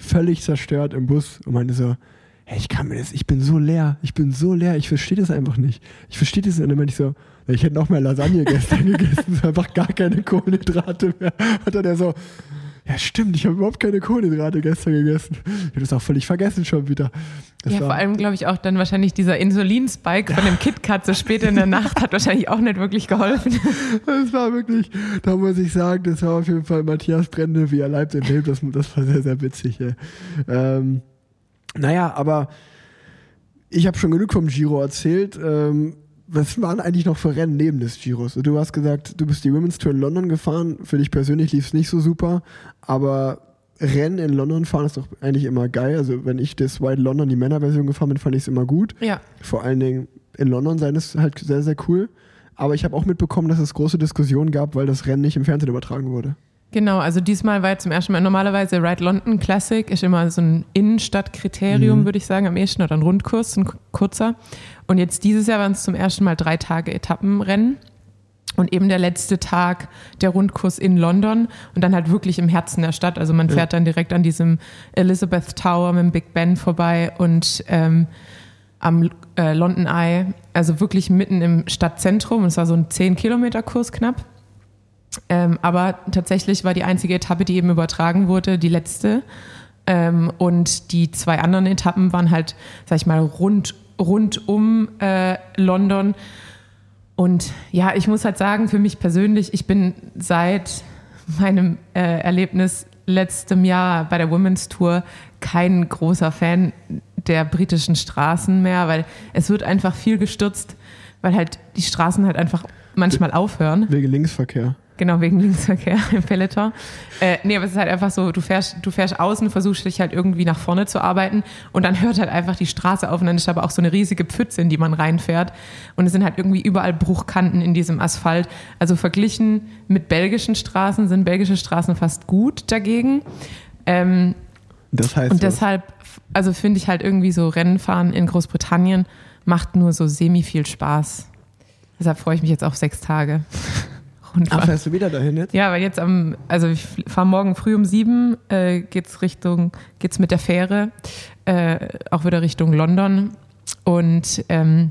völlig zerstört im Bus und meinte so, hey, ich kann mir das, ich bin so leer, ich bin so leer, ich verstehe das einfach nicht. Ich verstehe das und dann meinte ich so, ich hätte noch mehr Lasagne gestern (laughs) gegessen, einfach gar keine Kohlenhydrate mehr. Und dann er so, ja stimmt, ich habe überhaupt keine Kohlenhydrate gestern gegessen. Ich habe das auch völlig vergessen schon wieder. Das ja, vor allem glaube ich auch dann wahrscheinlich dieser Insulinspike von dem (laughs) KitKat so spät in der Nacht hat wahrscheinlich auch nicht wirklich geholfen. Das war wirklich, da muss ich sagen, das war auf jeden Fall Matthias Brände, wie er leibt und lebt. Das, das war sehr, sehr witzig. Ja. Ähm, naja, aber ich habe schon genug vom Giro erzählt. Ähm, was waren eigentlich noch für Rennen neben des Giros? Du hast gesagt, du bist die Women's Tour in London gefahren. Für dich persönlich lief es nicht so super, aber Rennen in London fahren ist doch eigentlich immer geil. Also wenn ich das White London, die Männerversion gefahren bin, fand ich es immer gut. Ja. Vor allen Dingen in London sein ist halt sehr, sehr cool. Aber ich habe auch mitbekommen, dass es große Diskussionen gab, weil das Rennen nicht im Fernsehen übertragen wurde. Genau, also diesmal war zum ersten Mal, normalerweise Ride London Classic ist immer so ein Innenstadtkriterium, mhm. würde ich sagen, am ehesten oder ein Rundkurs, ein kurzer. Und jetzt dieses Jahr waren es zum ersten Mal drei Tage Etappenrennen. Und eben der letzte Tag der Rundkurs in London und dann halt wirklich im Herzen der Stadt. Also man fährt ja. dann direkt an diesem Elizabeth Tower mit dem Big Ben vorbei und ähm, am äh, London Eye, also wirklich mitten im Stadtzentrum. Und es war so ein 10-Kilometer-Kurs knapp. Ähm, aber tatsächlich war die einzige Etappe, die eben übertragen wurde, die letzte. Ähm, und die zwei anderen Etappen waren halt, sag ich mal, rund, rund um äh, London. Und ja, ich muss halt sagen, für mich persönlich, ich bin seit meinem äh, Erlebnis letztem Jahr bei der Women's Tour kein großer Fan der britischen Straßen mehr, weil es wird einfach viel gestürzt, weil halt die Straßen halt einfach manchmal aufhören. Wegen Linksverkehr. Genau, wegen Linksverkehr (laughs) im Peloton. Äh, nee, aber es ist halt einfach so, du fährst, du fährst außen, versuchst dich halt irgendwie nach vorne zu arbeiten und dann hört halt einfach die Straße auf und dann ist aber auch so eine riesige Pfütze, in die man reinfährt. Und es sind halt irgendwie überall Bruchkanten in diesem Asphalt. Also verglichen mit belgischen Straßen sind belgische Straßen fast gut dagegen. Ähm, das heißt. Und deshalb, also finde ich halt irgendwie so Rennenfahren in Großbritannien macht nur so semi viel Spaß. Deshalb freue ich mich jetzt auf sechs Tage. Rundfahrt. Ach, fährst du wieder dahin jetzt? Ja, weil jetzt am, also ich fahre morgen früh um sieben, äh, geht's Richtung, geht's mit der Fähre, äh, auch wieder Richtung London. Und ähm,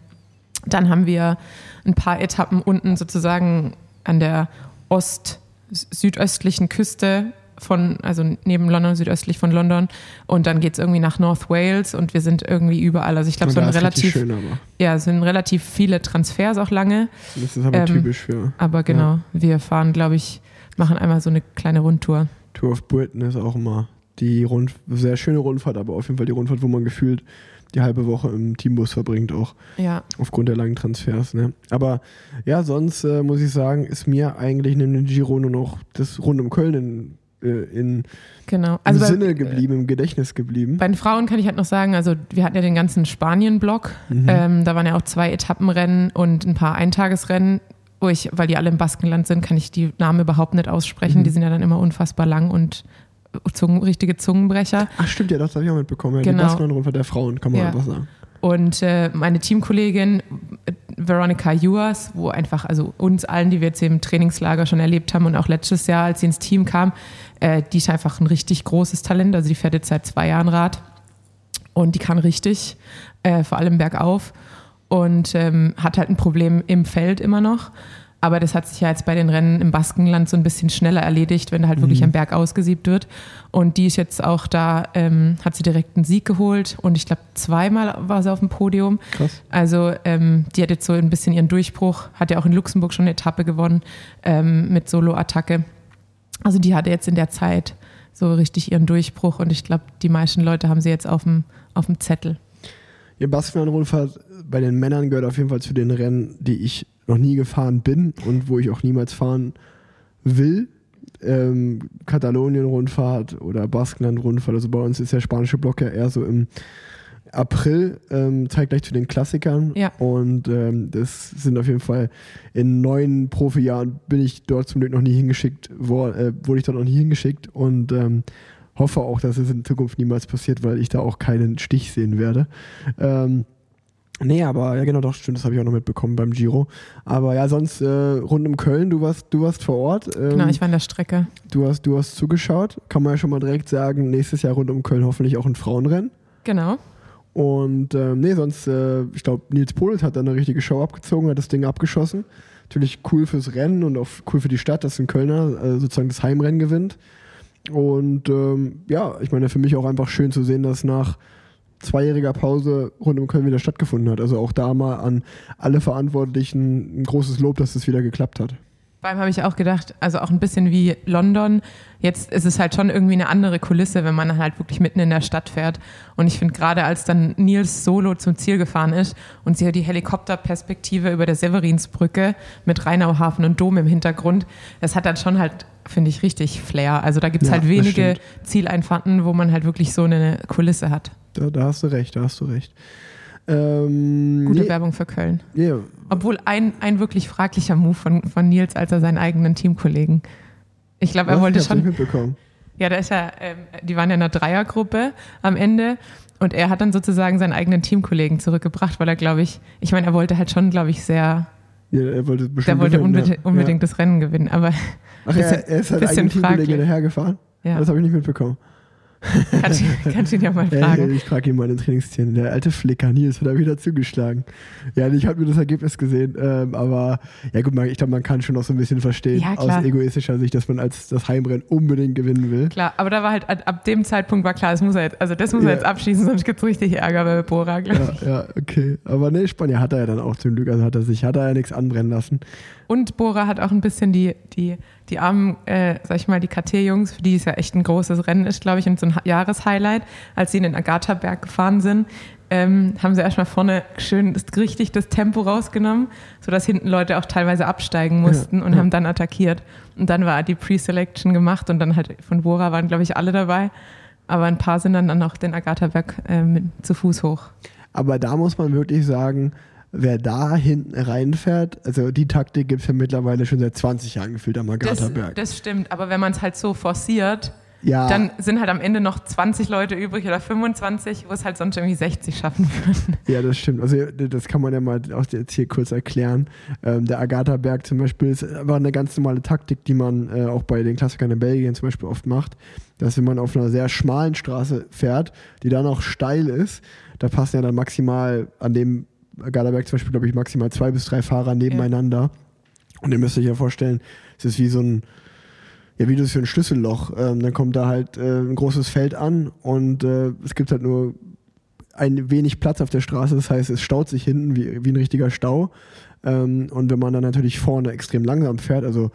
dann haben wir ein paar Etappen unten sozusagen an der ost-südöstlichen Küste von, also neben London, südöstlich von London. Und dann geht es irgendwie nach North Wales und wir sind irgendwie überall. Also ich glaube, so ein relativ. Schön. Ja, es sind relativ viele Transfers auch lange. Das ist aber ähm, typisch für. Aber genau, ja. wir fahren, glaube ich, machen einmal so eine kleine Rundtour. Tour of Britain ist auch immer die Rund sehr schöne Rundfahrt, aber auf jeden Fall die Rundfahrt, wo man gefühlt die halbe Woche im Teambus verbringt, auch ja. aufgrund der langen Transfers. Ne? Aber ja, sonst äh, muss ich sagen, ist mir eigentlich neben dem Giro nur noch das Rund um Köln in äh, in, genau. also im Sinne bei, geblieben, im Gedächtnis geblieben. Bei den Frauen kann ich halt noch sagen, also wir hatten ja den ganzen Spanien-Block. Mhm. Ähm, da waren ja auch zwei Etappenrennen und ein paar Eintagesrennen. Wo ich, weil die alle im Baskenland sind, kann ich die Namen überhaupt nicht aussprechen. Mhm. Die sind ja dann immer unfassbar lang und Zungen, richtige Zungenbrecher. Ach stimmt, ja, das habe ich auch mitbekommen. Ja, genau. Die Baskenlandrundfahrt der Frauen, kann man ja. einfach sagen. Und äh, meine Teamkollegin Veronica Ewers, wo einfach, also uns allen, die wir jetzt im Trainingslager schon erlebt haben und auch letztes Jahr, als sie ins Team kam, äh, die ist einfach ein richtig großes Talent. Also die fährt jetzt seit zwei Jahren Rad. und die kann richtig, äh, vor allem bergauf und ähm, hat halt ein Problem im Feld immer noch. Aber das hat sich ja jetzt bei den Rennen im Baskenland so ein bisschen schneller erledigt, wenn da halt wirklich Mhm. am Berg ausgesiebt wird. Und die ist jetzt auch da, ähm, hat sie direkt einen Sieg geholt und ich glaube zweimal war sie auf dem Podium. Krass. Also ähm, die hat jetzt so ein bisschen ihren Durchbruch, hat ja auch in Luxemburg schon eine Etappe gewonnen ähm, mit Solo-Attacke. Also die hatte jetzt in der Zeit so richtig ihren Durchbruch und ich glaube, die meisten Leute haben sie jetzt auf dem, auf dem Zettel. Ihr Baskenland-Rundfahrt bei den Männern gehört auf jeden Fall zu den Rennen, die ich noch nie gefahren bin und wo ich auch niemals fahren will. Ähm, Katalonien-Rundfahrt oder Baskenland-Rundfahrt. Also bei uns ist der spanische Block ja eher so im April, ähm, zeitgleich zu den Klassikern. Ja. Und ähm, das sind auf jeden Fall in neun Profijahren bin ich dort zum Glück noch nie hingeschickt, wo, äh, wurde ich dort noch nie hingeschickt und ähm, hoffe auch, dass es in Zukunft niemals passiert, weil ich da auch keinen Stich sehen werde. Ähm, nee, aber ja genau, doch, stimmt, das habe ich auch noch mitbekommen beim Giro. Aber ja, sonst äh, rund um Köln, du warst, du warst vor Ort. Ähm, Genau, ich war in der Strecke. du, hast, du hast zugeschaut. Kann man ja schon mal direkt sagen, nächstes Jahr rund um Köln hoffentlich auch ein Frauenrennen. Genau. Und ähm, nee, sonst, äh, ich glaube, Nils Polit hat da eine richtige Show abgezogen, hat das Ding abgeschossen. Natürlich cool fürs Rennen und auch cool für die Stadt, dass ein Kölner äh, sozusagen das Heimrennen gewinnt. Und ähm, ja, ich meine, für mich auch einfach schön zu sehen, dass nach zweijähriger Pause rund um Köln wieder stattgefunden hat. Also auch da mal an alle Verantwortlichen ein großes Lob, dass es wieder geklappt hat. Vor allem habe ich auch gedacht, also auch ein bisschen wie London. Jetzt ist es halt schon irgendwie eine andere Kulisse, wenn man halt wirklich mitten in der Stadt fährt. Und ich finde gerade, als dann Nils solo zum Ziel gefahren ist und sie hat die Helikopterperspektive über der Severinsbrücke mit Rheinauhafen und Dom im Hintergrund, das hat dann schon halt, finde ich, richtig Flair. Also da gibt es Ja, halt wenige. Zieleinfahrten, wo man halt wirklich so eine Kulisse hat. Da, da hast du recht, da hast du recht. Ähm, Gute nee, Werbung für Köln. yeah. Obwohl ein, ein wirklich fraglicher Move von, von Nils, als er seinen eigenen Teamkollegen. Ich glaube, er Was? wollte Ich schon. nicht mitbekommen. Ja, da ist ja, ähm, die waren ja in einer Dreiergruppe am Ende und er hat dann sozusagen seinen eigenen Teamkollegen zurückgebracht, weil er, glaube ich, ich meine, er wollte halt schon, glaube ich, sehr, Ja, er wollte der bestimmt wollte gewinnen, unbedingt, ja. unbedingt das Rennen gewinnen, aber Ach ja, bisschen- er ist halt bisschen eigenen Teamkollege fraglich. hinterhergefahren. ja, Das habe ich nicht mitbekommen. (laughs) kannst, du- kannst ihn ja mal fragen. ich frage ihn mal in den Trainingsszenen. Der alte Flicker, Nils, hat er wieder zugeschlagen. Ja, ich habe nur das Ergebnis gesehen, ähm, aber ja gut, man, ich glaube, man kann schon noch so ein bisschen verstehen, Ja, aus egoistischer Sicht, dass man als das Heimrennen unbedingt gewinnen will. Klar, aber da war halt, ab ab dem Zeitpunkt war klar, das muss er jetzt, also das muss Ja. er jetzt abschließen, sonst gibt es richtig Ärger bei Bora, glaube ich. Ja, ja, okay. Aber nee, Spanier hat er ja dann auch zum Glück, also hat er sich, hat er ja nichts anbrennen lassen. Und Bora hat auch ein bisschen die, die, die armen, äh, sag ich mal, die KT-Jungs, für die es ja echt ein großes Rennen ist, glaube ich, und so ein Jahreshighlight, als sie in den Agatha-Berg gefahren sind, ähm, haben sie erstmal vorne schön das, richtig das Tempo rausgenommen, sodass hinten Leute auch teilweise absteigen mussten und ja. haben dann attackiert. Und dann war die Pre-Selection gemacht und dann halt von Bora waren, glaube ich, alle dabei. Aber ein paar sind dann, dann auch den Agatha-Berg äh, zu Fuß hoch. Aber da muss man wirklich sagen, wer da hinten reinfährt, also die Taktik gibt es ja mittlerweile schon seit 20 Jahren gefühlt am Das, Agatha-Berg. das stimmt, aber wenn man es halt so forciert, Ja, dann sind halt am Ende noch 20 Leute übrig oder 25, wo es halt sonst irgendwie 60 schaffen würden. Ja, das stimmt. Also das kann man ja mal auch jetzt hier kurz erklären. Ähm, der Agatha-Berg zum Beispiel ist einfach eine ganz normale Taktik, die man äh, auch bei den Klassikern in Belgien zum Beispiel oft macht, dass wenn man auf einer sehr schmalen Straße fährt, die dann auch steil ist, da passen ja dann maximal an dem Agatha-Berg zum Beispiel, glaube ich, maximal zwei bis drei Fahrer nebeneinander. Und ihr müsst euch ja vorstellen, es ist wie so ein ja, wie das für ein Schlüsselloch. Ähm, dann kommt da halt äh, ein großes Feld an und äh, es gibt halt nur ein wenig Platz auf der Straße. Das heißt, es staut sich hinten wie, wie ein richtiger Stau. Ähm, und wenn man dann natürlich vorne extrem langsam fährt, also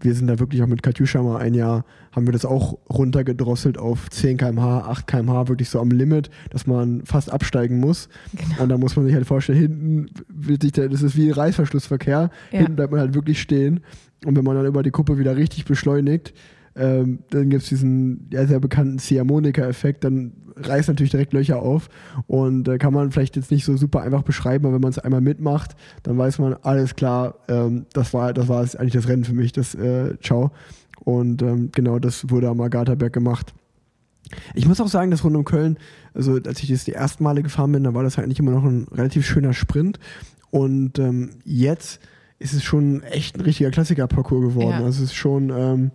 wir sind da wirklich auch mit Katjuscha mal ein Jahr, haben wir das auch runtergedrosselt auf 10 km/h, 8 km/h, wirklich so am Limit, dass man fast absteigen muss. Genau. Und da muss man sich halt vorstellen, hinten wird sich der, das ist wie Reißverschlussverkehr, Ja. hinten bleibt man halt wirklich stehen. Und wenn man dann über die Kuppe wieder richtig beschleunigt, ähm, dann gibt es diesen ja, sehr bekannten Ziehharmonika-Effekt, dann reißt natürlich direkt Löcher auf und äh, kann man vielleicht jetzt nicht so super einfach beschreiben, aber wenn man es einmal mitmacht, dann weiß man, alles klar, ähm, das war das war eigentlich das Rennen für mich, das äh, Ciao. Und ähm, genau das wurde am Agatha-Berg gemacht. Ich muss auch sagen, dass rund um Köln, also als ich das die ersten Male gefahren bin, da war das halt eigentlich immer noch ein relativ schöner Sprint. Und ähm, jetzt ist es schon echt ein richtiger Klassiker-Parcours geworden. Ja. Also es ist schon, ähm,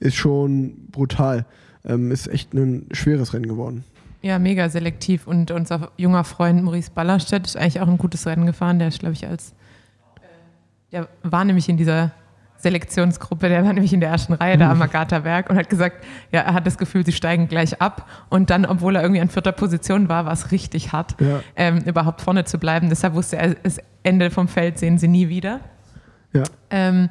ist schon brutal. Ähm, ist echt ein schweres Rennen geworden. Ja, mega selektiv. Und unser junger Freund Maurice Ballerstedt ist eigentlich auch ein gutes Rennen gefahren. Der ist, glaube ich, als. Der war nämlich in dieser Selektionsgruppe, der war nämlich in der ersten Reihe da am (laughs) Agatha-Werk und hat gesagt, ja, er hat das Gefühl, sie steigen gleich ab. Und dann, obwohl er irgendwie an vierter Position war, war es richtig hart, ja. ähm, überhaupt vorne zu bleiben. Deshalb wusste er, das Ende vom Feld sehen sie nie wieder. Ja. Ähm,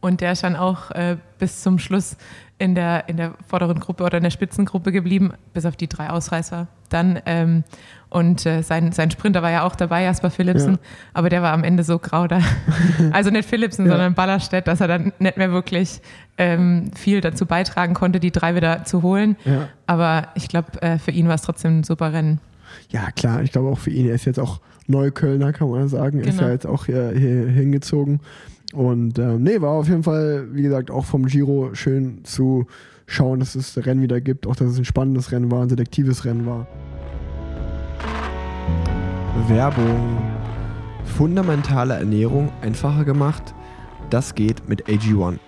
und der ist dann auch äh, bis zum Schluss in der, in der vorderen Gruppe oder in der Spitzengruppe geblieben, bis auf die drei Ausreißer dann. Ähm, und äh, sein, sein Sprinter war ja auch dabei, Jasper Philipsen, ja. aber der war am Ende so grau da. (laughs) also nicht Philipsen, ja. sondern Ballerstedt, dass er dann nicht mehr wirklich ähm, viel dazu beitragen konnte, die drei wieder zu holen. Ja. Aber ich glaube, äh, für ihn war es trotzdem ein super Rennen. Ja, klar, ich glaube auch für ihn, er ist jetzt auch Neuköllner, kann man sagen. Genau. Ist ja jetzt auch hier, hier hingezogen. Und ähm, nee, war auf jeden Fall, wie gesagt, auch vom Giro schön zu schauen, dass es Rennen wieder gibt, auch dass es ein spannendes Rennen war, ein selektives Rennen war. Werbung. Fundamentale Ernährung einfacher gemacht. Das geht mit AG1.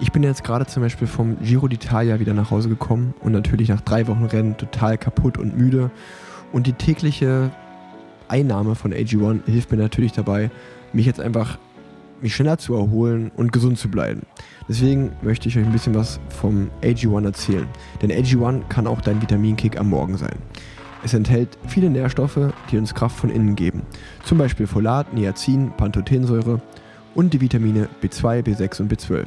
Ich bin jetzt gerade zum Beispiel vom Giro d'Italia wieder nach Hause gekommen und natürlich nach drei Wochen Rennen total kaputt und müde. Und die tägliche Einnahme von AG1 hilft mir natürlich dabei, mich jetzt einfach mich schneller zu erholen und gesund zu bleiben. Deswegen möchte ich euch ein bisschen was vom AG1 erzählen. Denn AG1 kann auch dein Vitaminkick am Morgen sein. Es enthält viele Nährstoffe, die uns Kraft von innen geben. Zum Beispiel Folat, Niacin, Pantothensäure und die Vitamine B2, B6 und B12.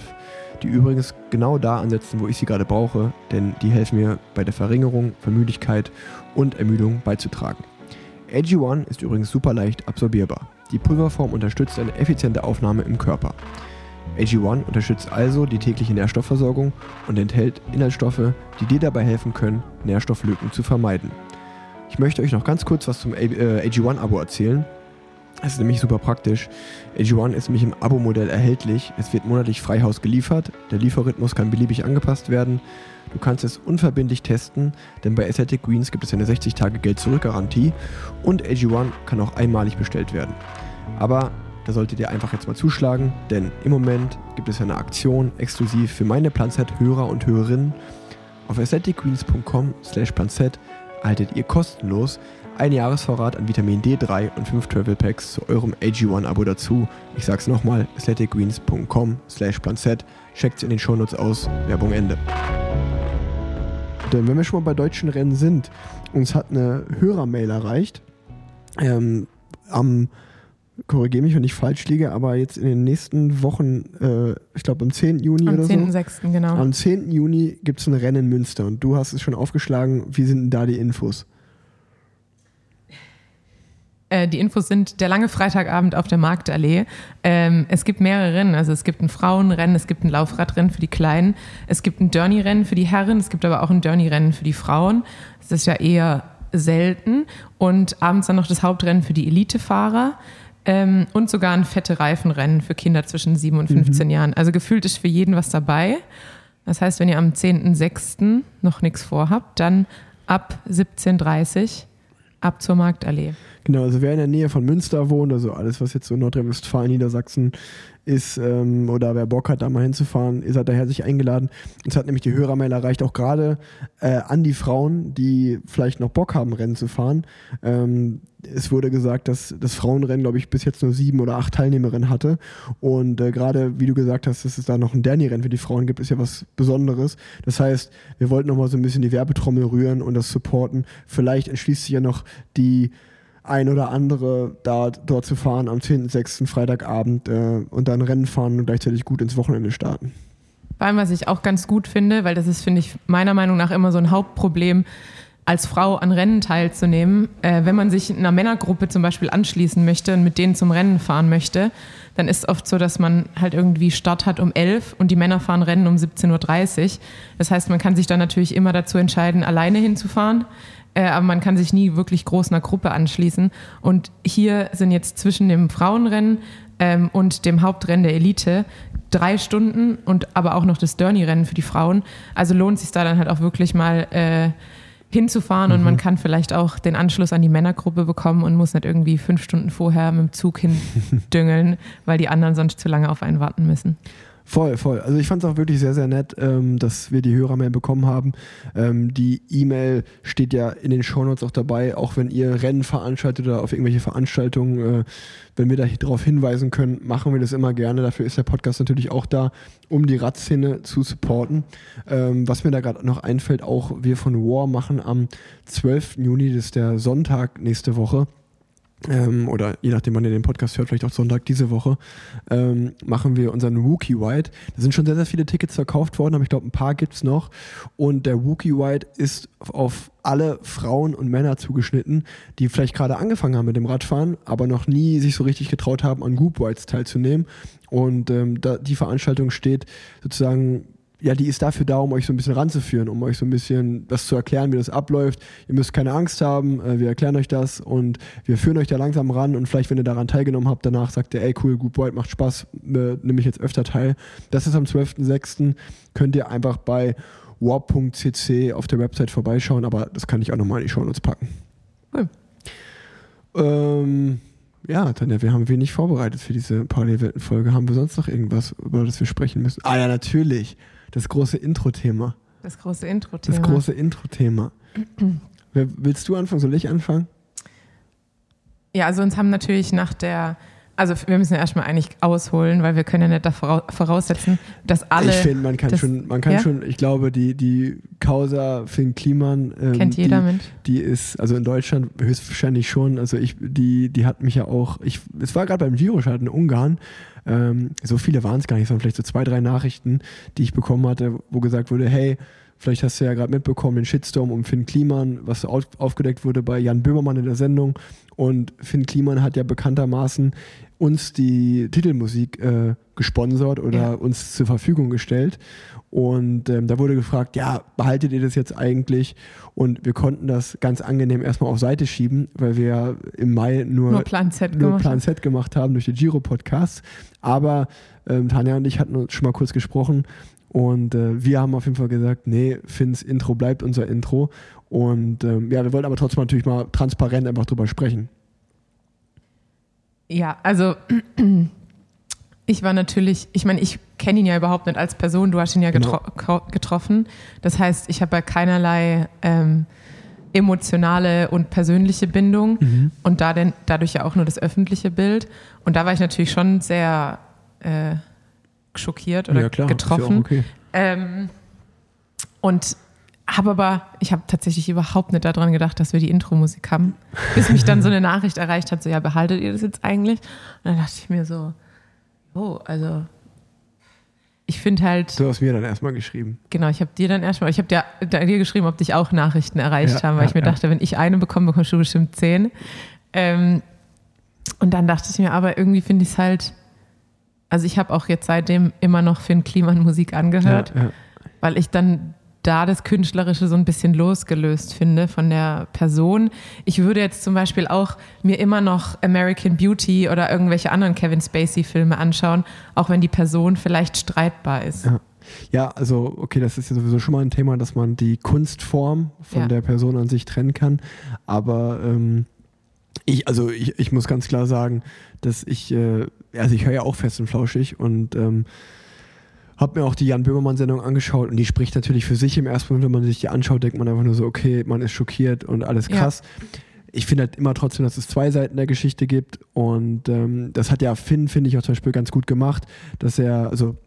Die übrigens genau da ansetzen, wo ich sie gerade brauche, denn die helfen mir bei der Verringerung von Müdigkeit und Ermüdung beizutragen. AG1 ist übrigens super leicht absorbierbar. Die Pulverform unterstützt eine effiziente Aufnahme im Körper. AG1 unterstützt also die tägliche Nährstoffversorgung und enthält Inhaltsstoffe, die dir dabei helfen können, Nährstofflücken zu vermeiden. Ich möchte euch noch ganz kurz was zum AG1-Abo äh, erzählen. Es ist nämlich super praktisch. AG1 ist nämlich im Abo-Modell erhältlich. Es wird monatlich frei Haus geliefert. Der Lieferrhythmus kann beliebig angepasst werden. Du kannst es unverbindlich testen, denn bei Aesthetic Greens gibt es eine 60-Tage-Geld-Zurück-Garantie und AG1 kann auch einmalig bestellt werden. Aber da solltet ihr einfach jetzt mal zuschlagen, denn im Moment gibt es eine Aktion exklusiv für meine Planzett-Hörer und Hörerinnen. Auf aestheticgreens.com slash planzett erhaltet ihr kostenlos ein Jahresvorrat an Vitamin D3 und 5 Travel Packs zu eurem AG1-Abo dazu. Ich sag's nochmal, aestheticgreens.com slash planzett. Checkt's in den Shownotes aus. Werbung Ende. Denn wenn wir schon mal bei deutschen Rennen sind, uns hat eine Hörermail erreicht. Ähm, am korrigiere mich, wenn ich falsch liege, aber jetzt in den nächsten Wochen, äh, ich glaube am 10. Juni am oder 10. so. 6. genau. Am 10. Juni gibt es ein Rennen in Münster und du hast es schon aufgeschlagen. Wie sind denn da die Infos? Äh, die Infos sind der lange Freitagabend auf der Marktallee. Ähm, es gibt mehrere Rennen. Also es gibt ein Frauenrennen, es gibt ein Laufradrennen für die Kleinen, es gibt ein Journey-Rennen für die Herren, es gibt aber auch ein Journey-Rennen für die Frauen. Das ist ja eher selten. Und abends dann noch das Hauptrennen für die Elitefahrer. Ähm, und sogar ein fette Reifenrennen für Kinder zwischen 7 und 15 mhm. Jahren. Also gefühlt ist für jeden was dabei. Das heißt, wenn ihr am 10.06. noch nichts vorhabt, dann ab 17.30 Uhr ab zur Marktallee. Genau, also wer in der Nähe von Münster wohnt, also alles, was jetzt so Nordrhein-Westfalen, Niedersachsen ist, ähm, oder wer Bock hat, da mal hinzufahren, ihr seid daher sich eingeladen. Uns hat nämlich die Hörermail erreicht, auch gerade äh, an die Frauen, die vielleicht noch Bock haben, Rennen zu fahren. Ähm, es wurde gesagt, dass das Frauenrennen, glaube ich, bis jetzt nur sieben oder acht Teilnehmerinnen hatte. Und äh, gerade, wie du gesagt hast, dass es da noch ein Danny-Rennen für die Frauen gibt, ist ja was Besonderes. Das heißt, wir wollten noch mal so ein bisschen die Werbetrommel rühren und das supporten. Vielleicht entschließt sich ja noch die ein oder andere da, dort zu fahren am 10.6. Freitagabend äh, und dann Rennen fahren und gleichzeitig gut ins Wochenende starten. Vor allem, was ich auch ganz gut finde, weil das ist, finde ich, meiner Meinung nach immer so ein Hauptproblem, als Frau an Rennen teilzunehmen. Äh, wenn man sich einer Männergruppe zum Beispiel anschließen möchte und mit denen zum Rennen fahren möchte, dann ist es oft so, dass man halt irgendwie Start hat um 11 und die Männer fahren Rennen um 17.30 Uhr. Das heißt, man kann sich dann natürlich immer dazu entscheiden, alleine hinzufahren. Äh, aber man kann sich nie wirklich groß einer Gruppe anschließen. Und hier sind jetzt zwischen dem Frauenrennen ähm, und dem Hauptrennen der Elite drei Stunden und aber auch noch das Derny-Rennen für die Frauen. Also lohnt sich da dann halt auch wirklich mal äh, hinzufahren mhm. und man kann vielleicht auch den Anschluss an die Männergruppe bekommen und muss nicht irgendwie fünf Stunden vorher mit dem Zug hindüngeln, (laughs) weil die anderen sonst zu lange auf einen warten müssen. Voll, voll. Also ich fand es auch wirklich sehr, sehr nett, ähm, dass wir die Hörermail bekommen haben. Ähm, die E-Mail steht ja in den Shownotes auch dabei, auch wenn ihr Rennen veranstaltet oder auf irgendwelche Veranstaltungen, äh, wenn wir darauf hinweisen können, machen wir das immer gerne. Dafür ist der Podcast natürlich auch da, um die Radszene zu supporten. Ähm, was mir da gerade noch einfällt, auch wir von War machen am 12. Juni, das ist der Sonntag nächste Woche, ähm, oder je nachdem, wann ihr den Podcast hört, vielleicht auch Sonntag diese Woche, ähm, machen wir unseren Wookie White. Da sind schon sehr, sehr viele Tickets verkauft worden, aber ich glaube, ein paar gibt es noch. Und der Wookie White ist auf alle Frauen und Männer zugeschnitten, die vielleicht gerade angefangen haben mit dem Radfahren, aber noch nie sich so richtig getraut haben, an Group Whites teilzunehmen. Und ähm, die Veranstaltung steht sozusagen ja, die ist dafür da, um euch so ein bisschen ranzuführen, um euch so ein bisschen das zu erklären, wie das abläuft. Ihr müsst keine Angst haben, äh, wir erklären euch das und wir führen euch da langsam ran und vielleicht, wenn ihr daran teilgenommen habt, danach sagt ihr, ey cool, Good Boy, macht Spaß, äh, nehme ich jetzt öfter teil. Das ist am 12.06. Könnt ihr einfach bei warp.cc auf der Website vorbeischauen, aber das kann ich auch nochmal in die Show Notes packen. Cool. Ähm, ja, Tanja, wir haben wenig vorbereitet für diese Parallelwelten-Folge. Haben wir sonst noch irgendwas, über das wir sprechen müssen? Ah ja, natürlich das große Intro-Thema. Das große Intro-Thema. Das große Intro-Thema. Willst du anfangen? Soll ich anfangen? Ja, also uns haben natürlich nach der, also wir müssen ja erstmal eigentlich ausholen, weil wir können ja nicht da voraussetzen, dass alle. Ich finde, man kann das, schon, man kann ja? schon, ich glaube, die, die Causa Finn Kliman. Ähm, Kennt jeder die, mit. Die ist, also in Deutschland höchstwahrscheinlich schon, also ich, die, die hat mich ja auch, ich, es war gerade beim Giro-Start in Ungarn, ähm, so viele waren es gar nicht, sondern vielleicht so zwei, drei Nachrichten, die ich bekommen hatte, wo gesagt wurde, hey, Vielleicht hast du ja gerade mitbekommen, den Shitstorm um Finn Kliman, was auf, aufgedeckt wurde bei Jan Böhmermann in der Sendung. Und Finn Kliman hat ja bekanntermaßen uns die Titelmusik äh, gesponsert oder ja. uns zur Verfügung gestellt. Und ähm, da wurde gefragt, ja, behaltet ihr das jetzt eigentlich? Und wir konnten das ganz angenehm erstmal auf Seite schieben, weil wir im Mai nur, nur Plan Z, nur gemacht. Plan Z gemacht haben durch die Giro-Podcast. Aber ähm, Tanja und ich hatten uns schon mal kurz gesprochen und äh, wir haben auf jeden Fall gesagt, nee, Finns Intro bleibt unser Intro. Und ähm, ja, wir wollten aber trotzdem natürlich mal transparent einfach drüber sprechen. Ja, also (clears throat) ich war natürlich, ich meine, ich kenne ihn ja überhaupt nicht als Person, du hast ihn ja getro genau. getroffen. Das heißt, ich habe ja keinerlei ähm, emotionale und persönliche Bindung mhm. und da denn, dadurch ja auch nur das öffentliche Bild. Und da war ich natürlich schon sehr äh, schockiert oder ja, klar, getroffen. Okay. Ähm, und habe aber, ich habe tatsächlich überhaupt nicht daran gedacht, dass wir die Intro-Musik haben, bis mich dann so eine Nachricht erreicht hat, so ja, behaltet ihr das jetzt eigentlich? Und dann dachte ich mir so, oh, also ich finde halt. Du hast mir dann erstmal geschrieben. Genau, ich habe dir dann erstmal, ich habe dir, dir geschrieben, ob dich auch Nachrichten erreicht ja, haben, weil ja, ich mir ja. dachte, wenn ich eine bekomme, bekommst du bestimmt zehn. Ähm, und dann dachte ich mir, aber irgendwie finde ich es halt, also ich habe auch jetzt seitdem immer noch Finn Kliman Musik angehört, weil ich dann da das Künstlerische so ein bisschen losgelöst finde von der Person. Ich würde jetzt zum Beispiel auch mir immer noch American Beauty oder irgendwelche anderen Kevin Spacey-Filme anschauen, auch wenn die Person vielleicht streitbar ist. Ja. Ja, also okay, das ist ja sowieso schon mal ein Thema, dass man die Kunstform von ja. der Person an sich trennen kann. Aber ähm, ich, also ich, ich muss ganz klar sagen, dass ich, äh, also ich höre ja auch fest und flauschig und ähm, hab mir auch die Jan Böhmermann-Sendung angeschaut und die spricht natürlich für sich im ersten Moment, wenn man sich die anschaut, denkt man einfach nur so, okay, man ist schockiert und alles krass. Ja. Ich finde halt immer trotzdem, dass es zwei Seiten der Geschichte gibt und ähm, das hat ja Finn, finde ich, auch zum Beispiel ganz gut gemacht, dass er, also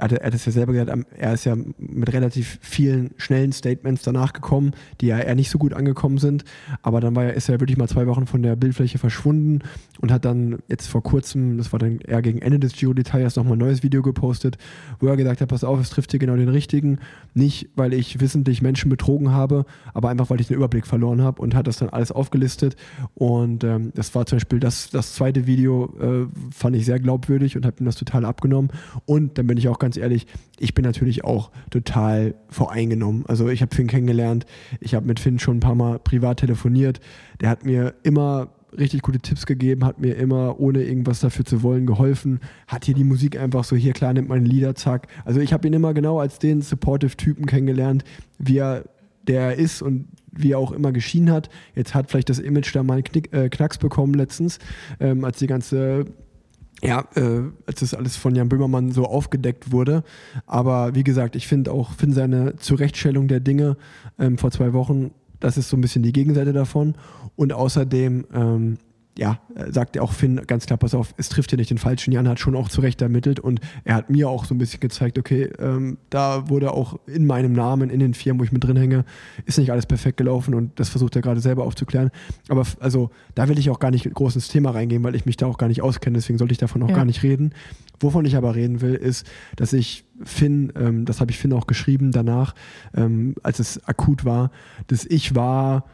er hat, er hat es ja selber gesagt, er ist ja mit relativ vielen schnellen Statements danach gekommen, die ja eher nicht so gut angekommen sind. Aber dann war er, ist er wirklich mal zwei Wochen von der Bildfläche verschwunden und hat dann jetzt vor kurzem, das war dann eher gegen Ende des Giro Details, nochmal ein neues Video gepostet, wo er gesagt hat, pass auf, es trifft hier genau den richtigen. Nicht, weil ich wissentlich Menschen betrogen habe, aber einfach, weil ich den Überblick verloren habe und hat das dann alles aufgelistet. Und ähm, das war zum Beispiel das, das zweite Video, äh, fand ich sehr glaubwürdig und habe ihm das total abgenommen. Und dann bin ich auch ganz ganz ehrlich, ich bin natürlich auch total voreingenommen. Also ich habe Finn kennengelernt, ich habe mit Finn schon ein paar Mal privat telefoniert. Der hat mir immer richtig gute Tipps gegeben, hat mir immer, ohne irgendwas dafür zu wollen, geholfen, hat hier die Musik einfach so, hier klar, nimmt meine Lieder, zack. Also ich habe ihn immer genau als den supportive Typen kennengelernt, wie er der ist und wie er auch immer geschienen hat. Jetzt hat vielleicht das Image da mal einen Knick, äh, Knacks bekommen letztens, ähm, als die ganze ja, äh, als das alles von Jan Böhmermann so aufgedeckt wurde. Aber wie gesagt, ich finde auch Finn seine Zurechtstellung der Dinge ähm, vor zwei Wochen, das ist so ein bisschen die Gegenseite davon. Und außerdem ähm, ja, sagt ja auch Finn ganz klar, pass auf, es trifft hier nicht den falschen. Jan hat schon auch zu Recht ermittelt und er hat mir auch so ein bisschen gezeigt, okay, ähm, da wurde auch in meinem Namen, in den Firmen, wo ich mit drin hänge, ist nicht alles perfekt gelaufen und das versucht er gerade selber aufzuklären. Aber also da will ich auch gar nicht groß ins Thema reingehen, weil ich mich da auch gar nicht auskenne, deswegen sollte ich davon auch ja. gar nicht reden. Wovon ich aber reden will, ist, dass ich Finn, ähm, das habe ich Finn auch geschrieben danach, ähm, als es akut war, dass ich war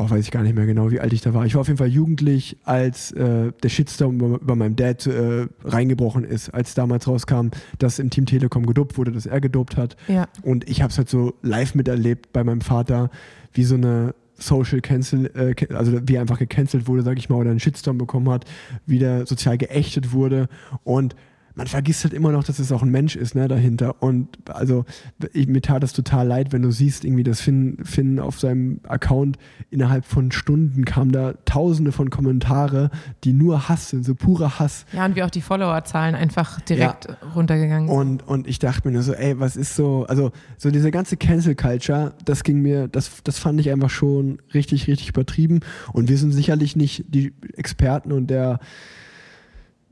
boah, weiß ich gar nicht mehr genau, wie alt ich da war. Ich war auf jeden Fall jugendlich, als äh, der Shitstorm über, über meinem Dad äh, reingebrochen ist, als damals rauskam, dass im Team Telekom gedopt wurde, dass er gedopt hat. Ja. Und ich habe es halt so live miterlebt bei meinem Vater, wie so eine Social Cancel, äh, also wie er einfach gecancelt wurde, sag ich mal, oder einen Shitstorm bekommen hat, wie der sozial geächtet wurde und man vergisst halt immer noch, dass es auch ein Mensch ist, ne, dahinter. Und also, ich, mir tat es total leid, wenn du siehst, irgendwie, dass Finn, Finn auf seinem Account innerhalb von Stunden kam da tausende von Kommentare, die nur Hass sind, so purer Hass. Ja, und wie auch die Followerzahlen einfach direkt ja. runtergegangen sind. Und, und ich dachte mir nur so, ey, was ist so, also, so diese ganze Cancel Culture, das ging mir, das, das fand ich einfach schon richtig, richtig übertrieben. Und wir sind sicherlich nicht die Experten und der,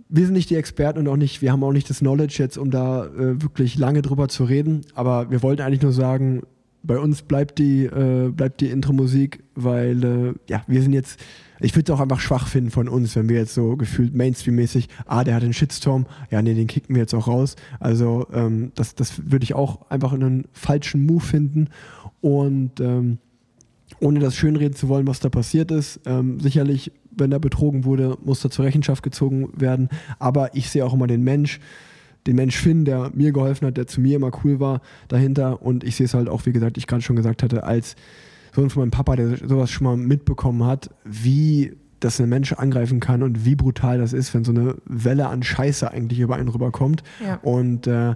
wir sind nicht die Experten und auch nicht, wir haben auch nicht das Knowledge jetzt, um da äh, wirklich lange drüber zu reden. Aber wir wollten eigentlich nur sagen, bei uns bleibt die, äh, bleibt die Intro-Musik, weil äh, ja, wir sind jetzt, ich würde es auch einfach schwach finden von uns, wenn wir jetzt so gefühlt Mainstream-mäßig, ah, der hat einen Shitstorm, ja, nee, den kicken wir jetzt auch raus. Also ähm, das, das würde ich auch einfach einen falschen Move finden. Und ähm, ohne das schönreden zu wollen, was da passiert ist, ähm, sicherlich wenn er betrogen wurde, muss er zur Rechenschaft gezogen werden. Aber ich sehe auch immer den Mensch, den Mensch Finn, der mir geholfen hat, der zu mir immer cool war, dahinter. Und ich sehe es halt auch, wie gesagt, ich gerade schon gesagt hatte, als Sohn von meinem Papa, der sowas schon mal mitbekommen hat, wie das ein Mensch angreifen kann und wie brutal das ist, wenn so eine Welle an Scheiße eigentlich über einen rüberkommt. Ja. Und äh,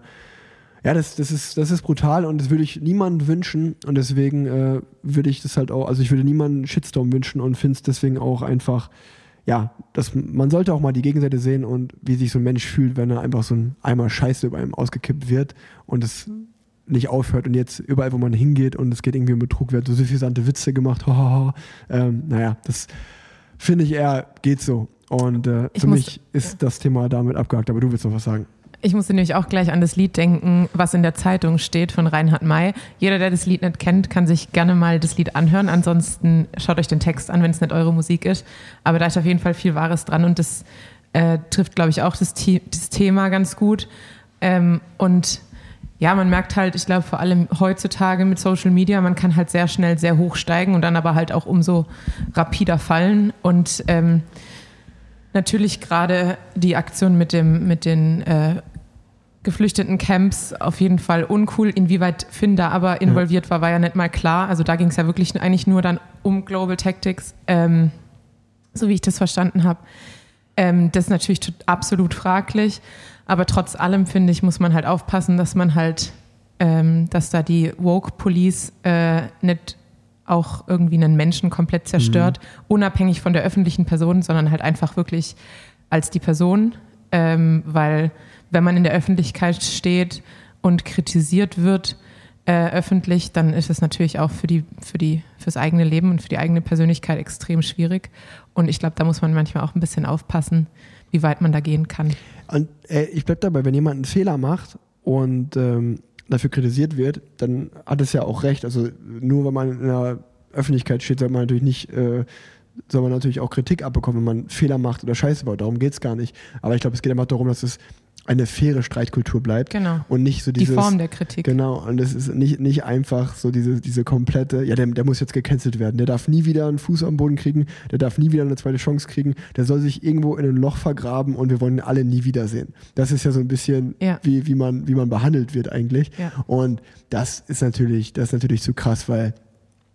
ja, das, das, ist, das ist brutal und das würde ich niemandem wünschen und deswegen äh, würde ich das halt auch, also ich würde niemanden Shitstorm wünschen und finde es deswegen auch einfach, ja, das, man sollte auch mal die Gegenseite sehen und wie sich so ein Mensch fühlt, wenn er einfach so ein Eimer Scheiße über einem ausgekippt wird und es nicht aufhört und jetzt überall, wo man hingeht und es geht irgendwie um Betrug, wird so suffisante Witze gemacht, (laughs) hahaha. ähm, naja, das finde ich eher geht so. Und äh, für mich ist ja. das Thema damit abgehakt, aber du willst noch was sagen. Ich musste nämlich auch gleich an das Lied denken, was in der Zeitung steht von Reinhard May. Jeder, der das Lied nicht kennt, kann sich gerne mal das Lied anhören. Ansonsten schaut euch den Text an, wenn es nicht eure Musik ist. Aber da ist auf jeden Fall viel Wahres dran und das äh, trifft, glaube ich, auch das, das, Thema ganz gut. Ähm, und ja, man merkt halt, ich glaube, vor allem heutzutage mit Social Media, man kann halt sehr schnell sehr hoch steigen und dann aber halt auch umso rapider fallen. Und ähm, natürlich gerade die Aktion mit, dem, mit den äh, geflüchteten Camps auf jeden Fall uncool. Inwieweit Finn da aber involviert war, war ja nicht mal klar. Also da ging es ja wirklich eigentlich nur dann um Global Tactics, ähm, so wie ich das verstanden habe. Ähm, das ist natürlich absolut fraglich, aber trotz allem finde ich, muss man halt aufpassen, dass man halt, ähm, dass da die Woke Police äh, nicht auch irgendwie einen Menschen komplett zerstört, mhm. unabhängig von der öffentlichen Person, sondern halt einfach wirklich als die Person, ähm, weil wenn man in der Öffentlichkeit steht und kritisiert wird äh, öffentlich, dann ist es natürlich auch für die, für die, fürs eigene Leben und für die eigene Persönlichkeit extrem schwierig. Und ich glaube, da muss man manchmal auch ein bisschen aufpassen, wie weit man da gehen kann. Und äh, ich bleibe dabei, wenn jemand einen Fehler macht und ähm, dafür kritisiert wird, dann hat es ja auch recht. Also nur wenn man in der Öffentlichkeit steht, soll man natürlich nicht äh, soll man natürlich auch Kritik abbekommen, wenn man Fehler macht oder Scheiße baut. Darum geht es gar nicht. Aber ich glaube, es geht einfach darum, dass es eine faire Streitkultur bleibt. Genau. Und nicht so dieses, Die Form der Kritik. Genau. Und es ist nicht, nicht einfach so diese, diese komplette, ja, der, der muss jetzt gecancelt werden. Der darf nie wieder einen Fuß am Boden kriegen. Der darf nie wieder eine zweite Chance kriegen. Der soll sich irgendwo in ein Loch vergraben und wir wollen ihn alle nie wiedersehen. Das ist ja so ein bisschen, ja. wie, wie, man, wie man behandelt wird eigentlich. Ja. Und das ist natürlich, das ist natürlich zu krass, weil,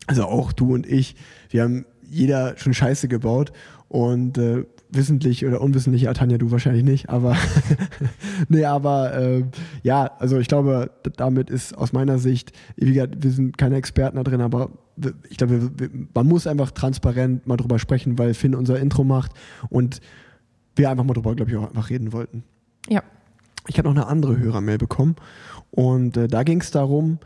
also auch du und ich, wir haben jeder schon Scheiße gebaut und äh, wissentlich oder unwissentlich, ja, Tanja, du wahrscheinlich nicht, aber (laughs) nee, aber äh, ja, also ich glaube, damit ist aus meiner Sicht, wie gesagt, wir sind keine Experten da drin, aber ich glaube, man muss einfach transparent mal drüber sprechen, weil Finn unser Intro macht und wir einfach mal drüber, glaube ich, auch einfach reden wollten. Ja. Ich habe noch eine andere Hörermail bekommen und äh, da ging es darum,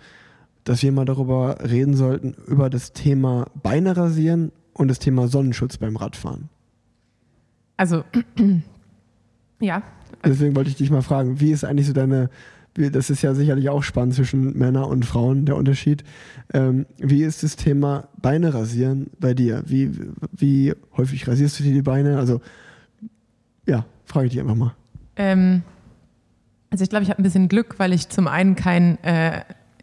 dass wir mal darüber reden sollten, über das Thema Beine rasieren und das Thema Sonnenschutz beim Radfahren. Also, (clears throat) ja. Deswegen wollte ich dich mal fragen, wie ist eigentlich so deine, das ist ja sicherlich auch spannend zwischen Männern und Frauen, der Unterschied. Ähm, wie ist das Thema Beine rasieren bei dir? Wie, wie häufig rasierst du dir die Beine? Also, ja, frage ich dich einfach mal. Ähm, also ich glaube, ich habe ein bisschen Glück, weil ich zum einen kein, äh,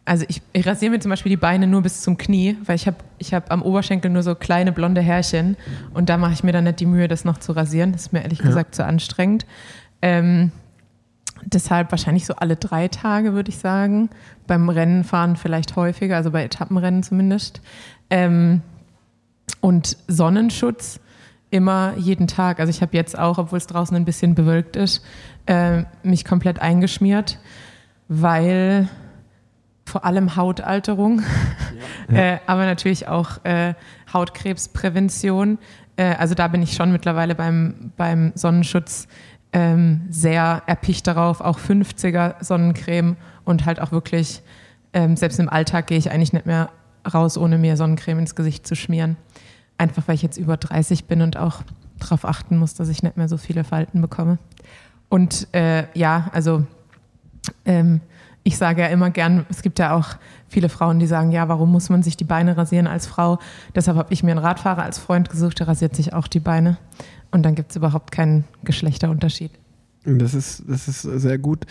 also ich, ich rasiere mir zum Beispiel die Beine nur bis zum Knie, weil ich habe ich hab am Oberschenkel nur so kleine blonde Härchen und da mache ich mir dann nicht die Mühe, das noch zu rasieren. Das ist mir ehrlich ja. gesagt zu anstrengend. Ähm, deshalb wahrscheinlich so alle drei Tage, würde ich sagen. Beim Rennenfahren vielleicht häufiger, also bei Etappenrennen zumindest. Ähm, und Sonnenschutz immer jeden Tag. Also ich habe jetzt auch, obwohl es draußen ein bisschen bewölkt ist, äh, mich komplett eingeschmiert, weil vor allem Hautalterung, ja. (laughs) äh, aber natürlich auch äh, Hautkrebsprävention. Äh, also da bin ich schon mittlerweile beim, beim Sonnenschutz ähm, sehr erpicht darauf, auch 50er Sonnencreme und halt auch wirklich, ähm, selbst im Alltag gehe ich eigentlich nicht mehr raus, ohne mir Sonnencreme ins Gesicht zu schmieren. Einfach weil ich jetzt über 30 bin und auch darauf achten muss, dass ich nicht mehr so viele Falten bekomme. Und äh, ja, also ähm, ich sage ja immer gern, es gibt ja auch viele Frauen, die sagen, ja, warum muss man sich die Beine rasieren als Frau? Deshalb habe ich mir einen Radfahrer als Freund gesucht, der rasiert sich auch die Beine. Und dann gibt es überhaupt keinen Geschlechterunterschied. Das ist, das ist sehr gut.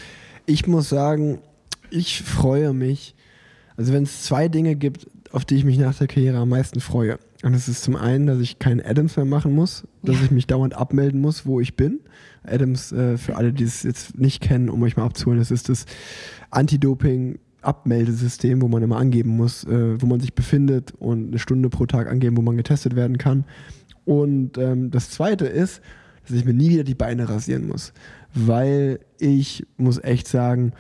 Ich muss sagen, ich freue mich, also wenn es zwei Dinge gibt, auf die ich mich nach der Karriere am meisten freue. Und es ist zum einen, dass ich keinen Adams mehr machen muss, dass ich mich dauernd abmelden muss, wo ich bin. Adams, äh, für alle, die es jetzt nicht kennen, um euch mal abzuholen, das ist das Anti-Doping Abmeldesystem, wo man immer angeben muss, äh, wo man sich befindet und eine Stunde pro Tag angeben, wo man getestet werden kann. Und ähm, das Zweite ist, dass ich mir nie wieder die Beine rasieren muss, weil ich muss echt sagen,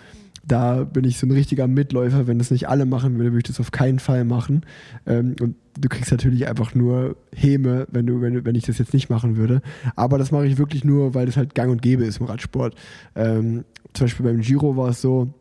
da bin ich so ein richtiger Mitläufer. Wenn das nicht alle machen würden, würde ich das auf keinen Fall machen. Ähm, und du kriegst natürlich einfach nur Häme, wenn, du, wenn, wenn ich das jetzt nicht machen würde. Aber das mache ich wirklich nur, weil das halt gang und gäbe ist im Radsport. Ähm, zum Beispiel beim Giro war es so,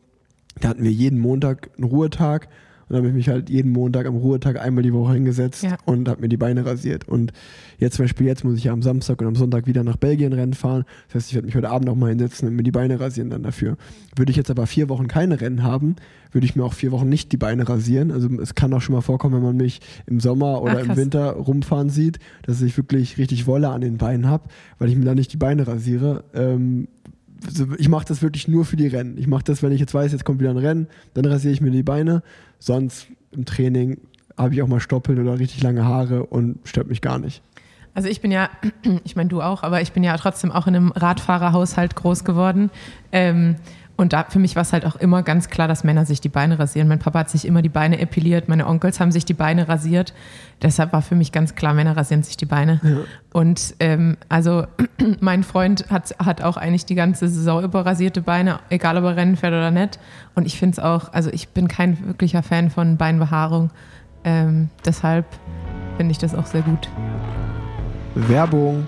da hatten wir jeden Montag einen Ruhetag und dann habe ich mich halt jeden Montag am Ruhetag einmal die Woche hingesetzt ja. und habe mir die Beine rasiert. Und jetzt zum Beispiel, jetzt muss ich ja am Samstag und am Sonntag wieder nach Belgien Rennen fahren. Das heißt, ich werde mich heute Abend noch mal hinsetzen und mir die Beine rasieren dann dafür. Würde ich jetzt aber vier Wochen keine Rennen haben, würde ich mir auch vier Wochen nicht die Beine rasieren. Also es kann auch schon mal vorkommen, wenn man mich im Sommer oder Ach, im Winter rumfahren sieht, dass ich wirklich richtig Wolle an den Beinen habe, weil ich mir da nicht die Beine rasiere. Ähm, ich mache das wirklich nur für die Rennen. Ich mache das, wenn ich jetzt weiß, jetzt kommt wieder ein Rennen, dann rasiere ich mir die Beine. Sonst im Training habe ich auch mal Stoppeln oder richtig lange Haare und stört mich gar nicht. Also ich bin ja, (clears throat) ich meine du auch, aber ich bin ja trotzdem auch in einem Radfahrerhaushalt groß geworden. Ähm, und da für mich war es halt auch immer ganz klar, dass Männer sich die Beine rasieren. Mein Papa hat sich immer die Beine epiliert, meine Onkels haben sich die Beine rasiert. Deshalb war für mich ganz klar, Männer rasieren sich die Beine. Ja. Und ähm, also (clears throat) mein Freund hat, hat auch eigentlich die ganze Saison über rasierte Beine, egal ob er Rennen fährt oder nicht. Und ich finde es auch, also ich bin kein wirklicher Fan von Beinbehaarung. Ähm, deshalb finde ich das auch sehr gut. Werbung.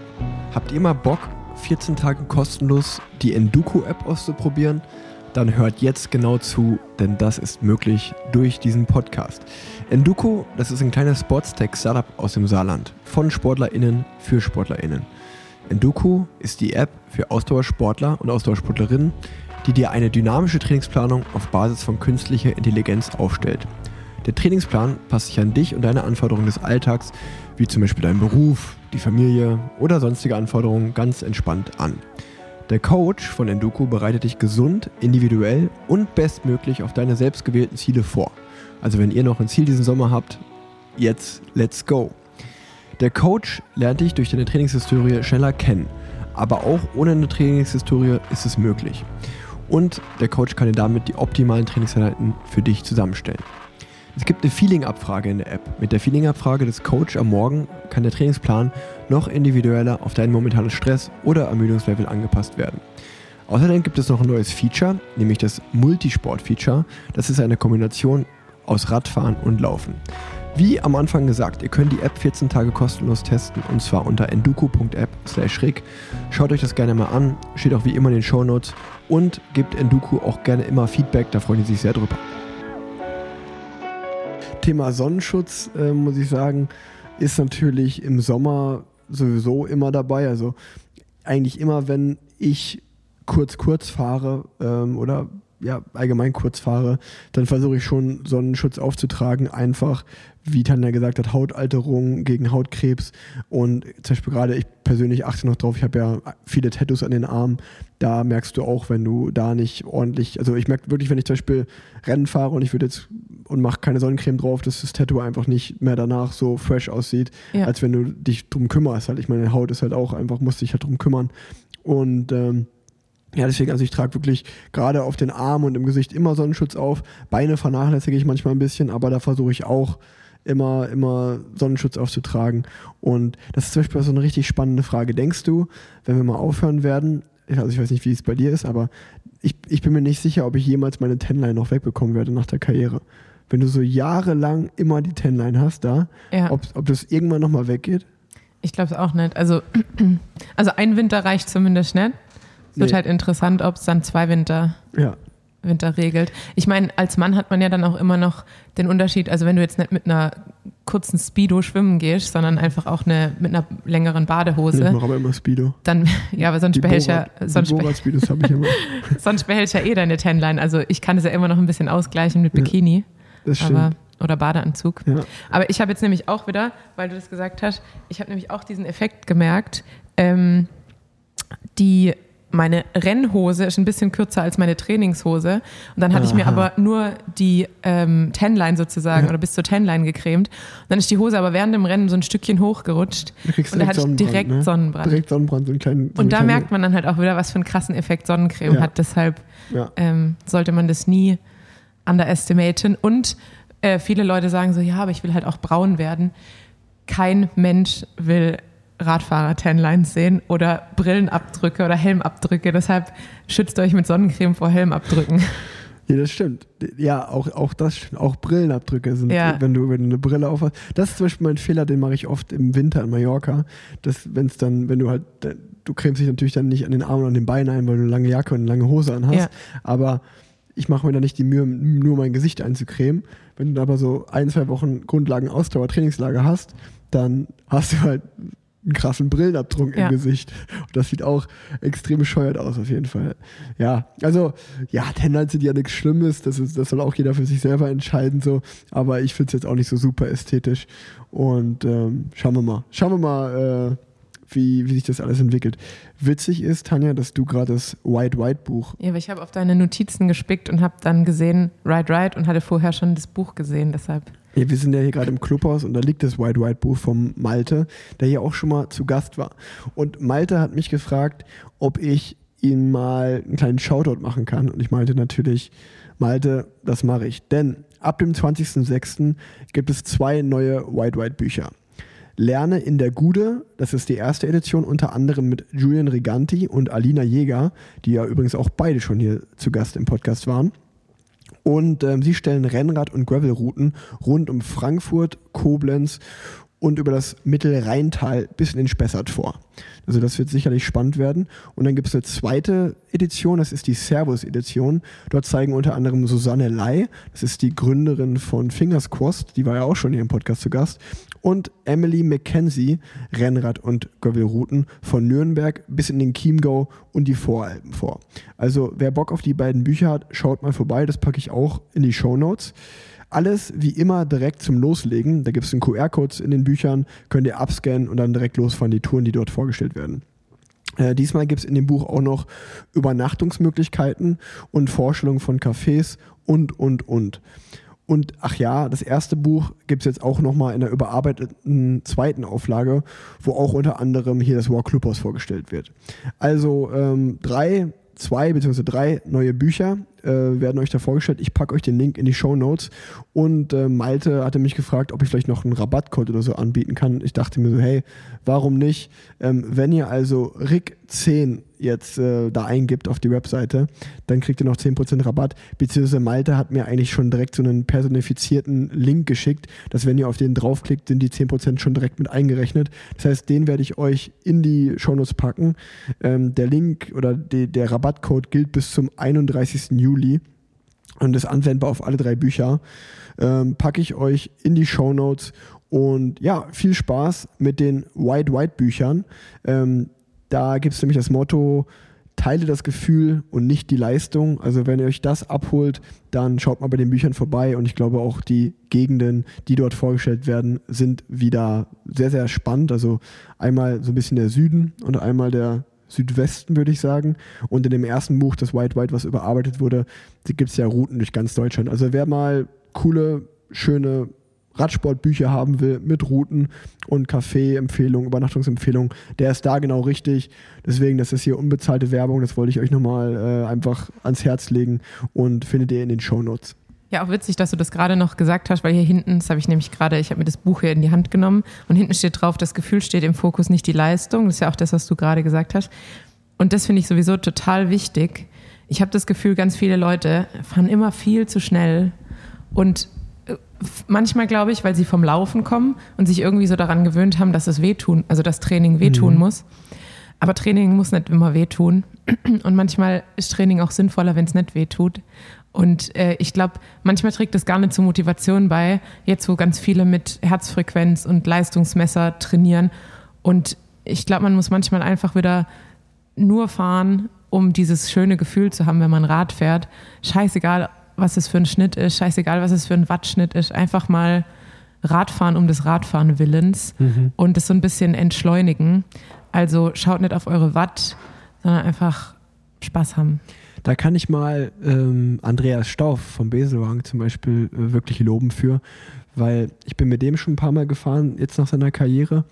Habt ihr mal Bock, 14 Tage kostenlos die Enduko-App auszuprobieren, dann hört jetzt genau zu, denn das ist möglich durch diesen Podcast. Enduko, das ist ein kleines Sportstech-Startup aus dem Saarland. Von SportlerInnen für SportlerInnen. Enduko ist die App für Ausdauersportler und Ausdauersportlerinnen, die dir eine dynamische Trainingsplanung auf Basis von künstlicher Intelligenz aufstellt. Der Trainingsplan passt sich an dich und deine Anforderungen des Alltags, wie zum Beispiel deinen Beruf, die Familie oder sonstige Anforderungen ganz entspannt an. Der Coach von Enduko bereitet dich gesund, individuell und bestmöglich auf deine selbstgewählten Ziele vor. Also wenn ihr noch ein Ziel diesen Sommer habt, jetzt let's go. Der Coach lernt dich durch deine Trainingshistorie schneller kennen, aber auch ohne eine Trainingshistorie ist es möglich. Und der Coach kann dir damit die optimalen Trainingseinheiten für dich zusammenstellen. Es gibt eine Feeling-Abfrage in der App. Mit der Feeling-Abfrage des Coach am Morgen kann der Trainingsplan noch individueller auf deinen momentanen Stress oder Ermüdungslevel angepasst werden. Außerdem gibt es noch ein neues Feature, nämlich das Multisport-Feature. Das ist eine Kombination aus Radfahren und Laufen. Wie am Anfang gesagt, ihr könnt die App 14 Tage kostenlos testen und zwar unter enduko.app slash rig. Schaut euch das gerne mal an, steht auch wie immer in den Show Notes und gebt Enduko auch gerne immer Feedback, da freuen die sich sehr drüber. Thema Sonnenschutz, äh, muss ich sagen, ist natürlich im Sommer sowieso immer dabei. Also eigentlich immer, wenn ich kurz kurz fahre ähm, oder ja, allgemein kurz fahre, dann versuche ich schon Sonnenschutz aufzutragen, einfach, wie Tanja gesagt hat, Hautalterung gegen Hautkrebs. Und zum Beispiel gerade ich persönlich achte noch drauf, ich habe ja viele Tattoos an den Armen, da merkst du auch, wenn du da nicht ordentlich, also ich merke wirklich, wenn ich zum Beispiel Rennen fahre und ich würde jetzt und mache keine Sonnencreme drauf, dass das Tattoo einfach nicht mehr danach so fresh aussieht, ja. als wenn du dich drum kümmerst halt. Ich meine, Haut ist halt auch einfach, musst dich halt drum kümmern und ähm, ja, deswegen, also ich trage wirklich gerade auf den Armen und im Gesicht immer Sonnenschutz auf. Beine vernachlässige ich manchmal ein bisschen, aber da versuche ich auch immer, immer Sonnenschutz aufzutragen. Und das ist zum Beispiel so eine richtig spannende Frage. Denkst du, wenn wir mal aufhören werden, also ich weiß nicht, wie es bei dir ist, aber ich, ich bin mir nicht sicher, ob ich jemals meine Tenline noch wegbekommen werde nach der Karriere. Wenn du so jahrelang immer die Tenline hast da, ja. ob, ob das irgendwann nochmal weggeht? Ich glaube es auch nicht. Also, (clears throat) also ein Winter reicht zumindest nicht. Es wird nee. halt interessant, ob es dann zwei Winter, ja. Winter regelt. Ich meine, als Mann hat man ja dann auch immer noch den Unterschied, also wenn du jetzt nicht mit einer kurzen Speedo schwimmen gehst, sondern einfach auch eine, mit einer längeren Badehose. Ich mache aber immer Speedo. Dann, (laughs) ja, aber sonst behältst ja, sonst, Speedos habe ich immer. (laughs) sonst behältst ja eh deine Tenline. Also ich kann es ja immer noch ein bisschen ausgleichen mit Bikini. Ja, das stimmt. Aber, oder Badeanzug. Ja. Aber ich habe jetzt nämlich auch wieder, weil du das gesagt hast, ich habe nämlich auch diesen Effekt gemerkt, ähm, die meine Rennhose ist ein bisschen kürzer als meine Trainingshose. Und dann hatte ich mir aber nur die ähm, Tenline sozusagen ja. oder bis zur Tenline gecremt. Und dann ist die Hose aber während dem Rennen so ein Stückchen hochgerutscht. und da hatte ich direkt ne? Sonnenbrand. Direkt Sonnenbrand, so einen kleinen. So und da merkt man dann halt auch wieder, was für einen krassen Effekt Sonnencreme ja. hat. Deshalb ja. ähm, sollte man das nie underestimaten. Und äh, viele Leute sagen so, ja, aber ich will halt auch braun werden. Kein Mensch will Radfahrer-Tanlines sehen oder Brillenabdrücke oder Helmabdrücke. Deshalb schützt euch mit Sonnencreme vor Helmabdrücken. (laughs) Ja, das stimmt. Ja, auch, auch das auch Brillenabdrücke sind, ja. wenn, du, wenn du eine Brille aufhast. Das ist zum Beispiel mein Fehler, den mache ich oft im Winter in Mallorca. Dass, wenn es dann, wenn du halt, du cremst dich natürlich dann nicht an den Armen und an den Beinen ein, weil du eine lange Jacke und eine lange Hose anhast. Ja. Aber ich mache mir da nicht die Mühe, nur mein Gesicht einzucremen. Wenn du aber so ein, zwei Wochen Grundlagen Ausdauer, Trainingslager hast, dann hast du halt einen krassen Brillenabdruck ja. im Gesicht. Und das sieht auch extrem bescheuert aus, auf jeden Fall. Ja, also, ja, Tendenz sind ja nichts Schlimmes. Das, ist, das soll auch jeder für sich selber entscheiden, so. Aber ich finde es jetzt auch nicht so super ästhetisch. Und ähm, schauen wir mal. Schauen wir mal, äh, wie, wie sich das alles entwickelt. Witzig ist, Tanja, dass du gerade das White White Buch. Ja, aber ich habe auf deine Notizen gespickt und habe dann gesehen, Right Right und hatte vorher schon das Buch gesehen, deshalb. Ja, wir sind ja hier gerade im Clubhaus und da liegt das White White Buch vom Malte, der hier auch schon mal zu Gast war. Und Malte hat mich gefragt, ob ich ihm mal einen kleinen Shoutout machen kann. Und ich meinte natürlich, Malte, das mache ich. Denn ab dem 20.06. gibt es zwei neue White White Bücher. Lerne in der Gude, das ist die erste Edition, unter anderem mit Julian Riganti und Alina Jäger, die ja übrigens auch beide schon hier zu Gast im Podcast waren. Und ähm, sie stellen Rennrad- und Gravelrouten rund um Frankfurt, Koblenz und über das Mittelrheintal bis in den Spessart vor. Also das wird sicherlich spannend werden. Und dann gibt es eine zweite Edition, das ist die Servus-Edition. Dort zeigen unter anderem Susanne Lai, das ist die Gründerin von Fingers Crossed, die war ja auch schon hier im Podcast zu Gast, und Emily McKenzie, Rennrad- und Gravelrouten von Nürnberg bis in den Chiemgau und die Voralpen vor. Also wer Bock auf die beiden Bücher hat, schaut mal vorbei, das packe ich auch in die Show Notes. Alles wie immer direkt zum Loslegen. Da gibt es einen QR-Code in den Büchern, könnt ihr abscannen und dann direkt losfahren, die Touren, die dort vorgestellt werden. Äh, diesmal gibt es in dem Buch auch noch Übernachtungsmöglichkeiten und Vorstellungen von Cafés und, und, und. Und ach ja, das erste Buch gibt es jetzt auch nochmal in der überarbeiteten zweiten Auflage, wo auch unter anderem hier das War Clubhaus vorgestellt wird. Also ähm, drei, zwei bzw. drei neue Bücher äh, werden euch da vorgestellt. Ich packe euch den Link in die Show Notes. Und äh, Malte hatte mich gefragt, ob ich vielleicht noch einen Rabattcode oder so anbieten kann. Ich dachte mir so, hey, warum nicht? Ähm, wenn ihr also RIC10 jetzt äh, da eingibt auf die Webseite, dann kriegt ihr noch 10% Rabatt. Beziehungsweise Malte hat mir eigentlich schon direkt so einen personifizierten Link geschickt, dass wenn ihr auf den draufklickt, sind die 10% schon direkt mit eingerechnet. Das heißt, den werde ich euch in die Shownotes packen. Ähm, der Link oder die, der Rabattcode gilt bis zum 31. Juli und ist anwendbar auf alle drei Bücher. Ähm, packe ich euch in die Shownotes und ja, viel Spaß mit den White White Büchern. Ähm, da gibt es nämlich das Motto, teile das Gefühl und nicht die Leistung. Also wenn ihr euch das abholt, dann schaut mal bei den Büchern vorbei und ich glaube auch die Gegenden, die dort vorgestellt werden, sind wieder sehr, sehr spannend. Also einmal so ein bisschen der Süden und einmal der Südwesten, würde ich sagen. Und in dem ersten Buch, das White White, was überarbeitet wurde, gibt es ja Routen durch ganz Deutschland. Also wer mal coole, schöne Radsportbücher haben will mit Routen und Kaffee-Empfehlungen, Übernachtungsempfehlungen, der ist da genau richtig. Deswegen, das ist hier unbezahlte Werbung, das wollte ich euch nochmal äh, einfach ans Herz legen und findet ihr in den Show Notes. Ja, auch witzig, dass du das gerade noch gesagt hast, weil hier hinten, das habe ich nämlich gerade, ich habe mir das Buch hier in die Hand genommen und hinten steht drauf, das Gefühl steht im Fokus, nicht die Leistung. Das ist ja auch das, was du gerade gesagt hast. Und das finde ich sowieso total wichtig. Ich habe das Gefühl, ganz viele Leute fahren immer viel zu schnell und manchmal glaube ich, weil sie vom Laufen kommen und sich irgendwie so daran gewöhnt haben, dass es wehtun, also das Training wehtun mhm. muss. Aber Training muss nicht immer wehtun. Und manchmal ist Training auch sinnvoller, wenn es nicht wehtut. Und äh, ich glaube, manchmal trägt das gar nicht zur Motivation bei, jetzt wo ganz viele mit Herzfrequenz und Leistungsmesser trainieren. Und ich glaube, man muss manchmal einfach wieder nur fahren, um dieses schöne Gefühl zu haben, wenn man Rad fährt. Scheißegal, was es für ein Schnitt ist, scheißegal, was es für ein Wattschnitt ist, einfach mal Radfahren um des Radfahren Willens mhm. und es so ein bisschen entschleunigen. Also schaut nicht auf eure Watt, sondern einfach Spaß haben. Da kann ich mal ähm, Andreas Stauf vom Beselwagen zum Beispiel äh, wirklich loben für, weil ich bin mit dem schon ein paar Mal gefahren, jetzt nach seiner Karriere.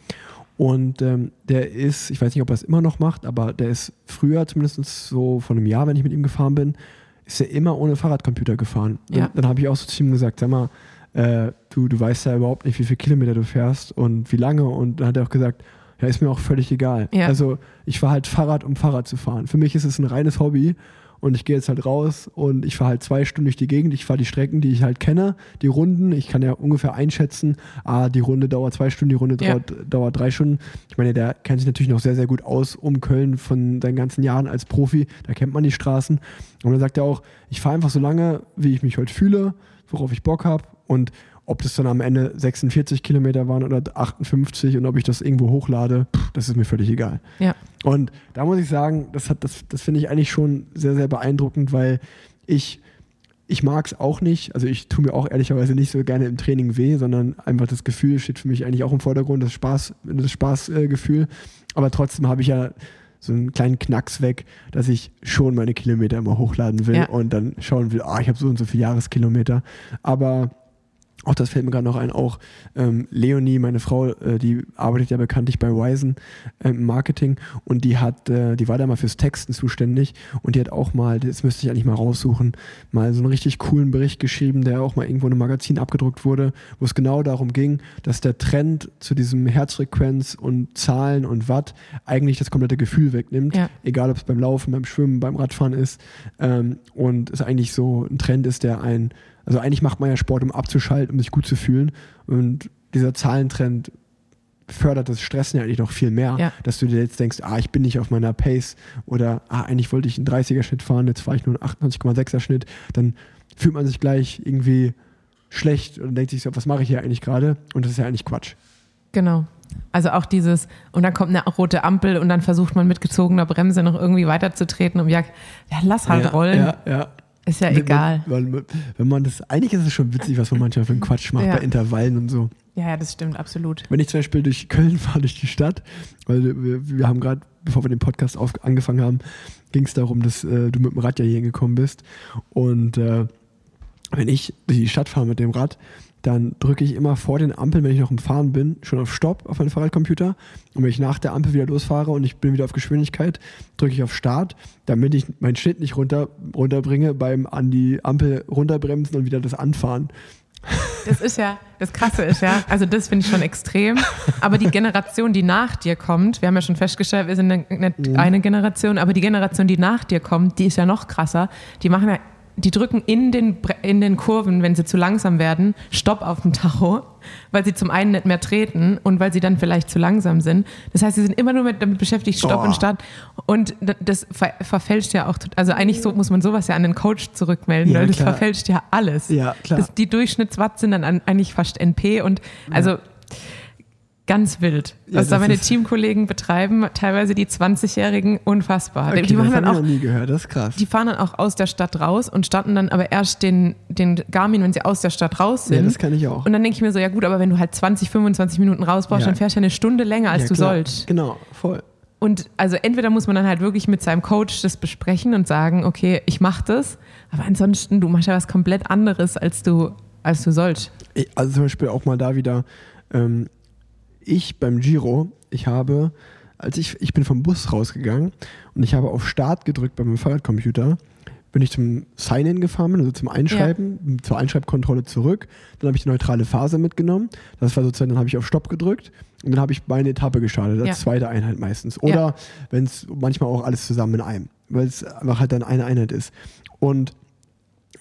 Und ähm, der ist, ich weiß nicht, ob er es immer noch macht, aber der ist früher, zumindest so von einem Jahr, wenn ich mit ihm gefahren bin, ist er immer ohne Fahrradcomputer gefahren. Ja. Dann, habe ich auch so zu ihm gesagt, sag mal, äh, du, du weißt ja überhaupt nicht, wie viele Kilometer du fährst und wie lange. Und dann hat er auch gesagt, ja, ist mir auch völlig egal. Ja. Also ich fahre halt Fahrrad, um Fahrrad zu fahren. Für mich ist es ein reines Hobby und ich gehe jetzt halt raus und ich fahre halt zwei Stunden durch die Gegend. Ich fahre die Strecken, die ich halt kenne, die Runden. Ich kann ja ungefähr einschätzen, ah, die Runde dauert zwei Stunden, die Runde ja. dauert, dauert drei Stunden. Ich meine, der kennt sich natürlich noch sehr, sehr gut aus um Köln von seinen ganzen Jahren als Profi. Da kennt man die Straßen. Und dann sagt er auch, ich fahre einfach so lange, wie ich mich heute fühle, worauf ich Bock habe. Und ob das dann am Ende 46 Kilometer waren oder 58 und ob ich das irgendwo hochlade, pff, das ist mir völlig egal. Ja. Und da muss ich sagen, das, das, das finde ich eigentlich schon sehr, sehr beeindruckend, weil ich, ich mag es auch nicht. Also ich tue mir auch ehrlicherweise nicht so gerne im Training weh, sondern einfach das Gefühl steht für mich eigentlich auch im Vordergrund, das Spaß, das Spaßgefühl. Äh, Aber trotzdem habe ich ja so einen kleinen Knacks weg, dass ich schon meine Kilometer immer hochladen will ja. und dann schauen will, ah, ich habe so und so viele Jahreskilometer. Aber auch das fällt mir gerade noch ein, auch ähm, Leonie, meine Frau, äh, die arbeitet ja bekanntlich bei Wisen äh, im Marketing und die hat, äh, die war da mal fürs Texten zuständig und die hat auch mal, das müsste ich eigentlich mal raussuchen, mal so einen richtig coolen Bericht geschrieben, der auch mal irgendwo in einem Magazin abgedruckt wurde, wo es genau darum ging, dass der Trend zu diesem Herzfrequenz und Zahlen und Watt eigentlich das komplette Gefühl wegnimmt, ja. egal ob es beim Laufen, beim Schwimmen, beim Radfahren ist ähm, und es eigentlich so ein Trend ist, der ein also eigentlich macht man ja Sport, um abzuschalten, um sich gut zu fühlen. Und dieser Zahlentrend fördert das Stressen ja eigentlich noch viel mehr, ja. dass du dir jetzt denkst, ah, ich bin nicht auf meiner Pace oder ah, eigentlich wollte ich einen 30er Schnitt fahren, jetzt fahre ich nur einen 28,6er Schnitt, dann fühlt man sich gleich irgendwie schlecht und denkt sich so, was mache ich hier eigentlich gerade? Und das ist ja eigentlich Quatsch. Genau. Also auch dieses, und dann kommt eine rote Ampel und dann versucht man mit gezogener Bremse noch irgendwie weiterzutreten und ja, ja lass halt ja, rollen. Ja, ja. Ist ja egal. Wenn man, wenn man, das, eigentlich ist es schon witzig, was man manchmal für einen Quatsch macht ja. bei Intervallen und so. Ja, ja, das stimmt, absolut. Wenn ich zum Beispiel durch Köln (laughs) fahre, durch die Stadt, weil wir, wir haben gerade, bevor wir den Podcast auf, angefangen haben, ging es darum, dass äh, du mit dem Rad ja hier hingekommen bist. Und äh, wenn ich durch die Stadt fahre mit dem Rad, dann drücke ich immer vor den Ampeln, wenn ich noch im Fahren bin, schon auf Stopp auf meinem Fahrradcomputer. Und wenn ich nach der Ampel wieder losfahre und ich bin wieder auf Geschwindigkeit, drücke ich auf Start, damit ich meinen Schnitt nicht runter, runterbringe beim an die Ampel runterbremsen und wieder das Anfahren. Das ist ja, das Krasse ist ja, also das finde ich schon extrem. Aber die Generation, die nach dir kommt, wir haben ja schon festgestellt, wir sind nicht mhm. eine Generation, aber die Generation, die nach dir kommt, die ist ja noch krasser. Die machen ja die drücken in den, in den Kurven, wenn sie zu langsam werden, Stopp auf dem Tacho, weil sie zum einen nicht mehr treten und weil sie dann vielleicht zu langsam sind. Das heißt, sie sind immer nur mit, damit beschäftigt, Stopp oh. und Start. Und das ver verfälscht ja auch, also eigentlich so, muss man sowas ja an den Coach zurückmelden, ja, weil das verfälscht ja alles. Ja, klar. Das, die Durchschnittswatt sind dann eigentlich fast NP und also ja ganz wild. Ja, was da meine Teamkollegen betreiben, teilweise die 20-Jährigen, unfassbar. Okay, die machen das dann auch, nie gehört, das ist krass. Die fahren dann auch aus der Stadt raus und starten dann aber erst den, den Garmin, wenn sie aus der Stadt raus sind. Ja, das kann ich auch. Und dann denke ich mir so, ja gut, aber wenn du halt 20, 25 Minuten raus brauchst, ja. dann fährst du ja eine Stunde länger, als ja, du klar. sollst. Genau, voll. Und also entweder muss man dann halt wirklich mit seinem Coach das besprechen und sagen, okay, ich mache das, aber ansonsten, du machst ja was komplett anderes, als du, als du sollst. Also zum Beispiel auch mal da wieder, ähm, ich beim Giro, ich habe, als ich, ich bin vom Bus rausgegangen und ich habe auf Start gedrückt bei meinem Fahrradcomputer, bin ich zum Sign-In gefahren, also zum Einschreiben, ja. zur Einschreibkontrolle zurück. Dann habe ich die neutrale Phase mitgenommen. Das war sozusagen, dann habe ich auf Stopp gedrückt und dann habe ich meine Etappe gestartet, als ja. zweite Einheit meistens. Oder ja. wenn es manchmal auch alles zusammen in einem, weil es einfach halt dann eine Einheit ist. Und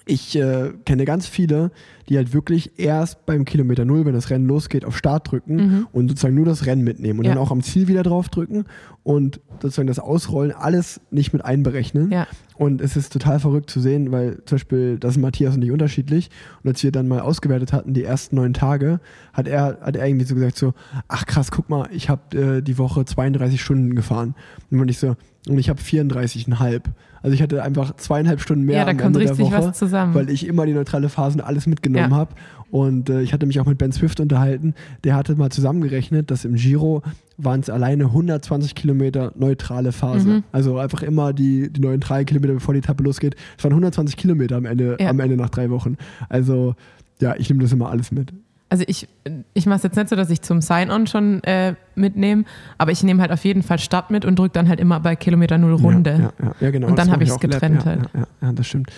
ich äh, kenne ganz viele, die halt wirklich erst beim Kilometer Null, wenn das Rennen losgeht, auf Start drücken mhm. und sozusagen nur das Rennen mitnehmen und ja. dann auch am Ziel wieder drauf drücken und sozusagen das Ausrollen alles nicht mit einberechnen. Ja. Und es ist total verrückt zu sehen, weil zum Beispiel, das sind Matthias und ich unterschiedlich. Und als wir dann mal ausgewertet hatten, die ersten neun Tage, hat er, hat er irgendwie so gesagt so, ach krass, guck mal, ich habe äh, die Woche 32 Stunden gefahren. Und ich so, und ich habe 34,5. Also ich hatte einfach zweieinhalb Stunden mehr ja, da am kommt Ende richtig der Woche, was zusammen. weil ich immer die neutrale Phasen alles mitgenommen ja. habe. Und äh, ich hatte mich auch mit Ben Swift unterhalten. Der hatte mal zusammengerechnet, dass im Giro waren es alleine 120 Kilometer neutrale Phase. Mhm. Also einfach immer die, die neutralen Kilometer, bevor die Etappe losgeht. Es waren 120 Kilometer am Ende, ja. am Ende nach drei Wochen. Also ja, ich nehme das immer alles mit. Also ich, ich mache es jetzt nicht so, dass ich zum Sign-On schon äh, mitnehme, aber ich nehme halt auf jeden Fall Start mit und drücke dann halt immer bei Kilometer Null Runde. Ja, ja, ja genau. Und dann habe ich es getrennt halt. Ja, ja, das stimmt.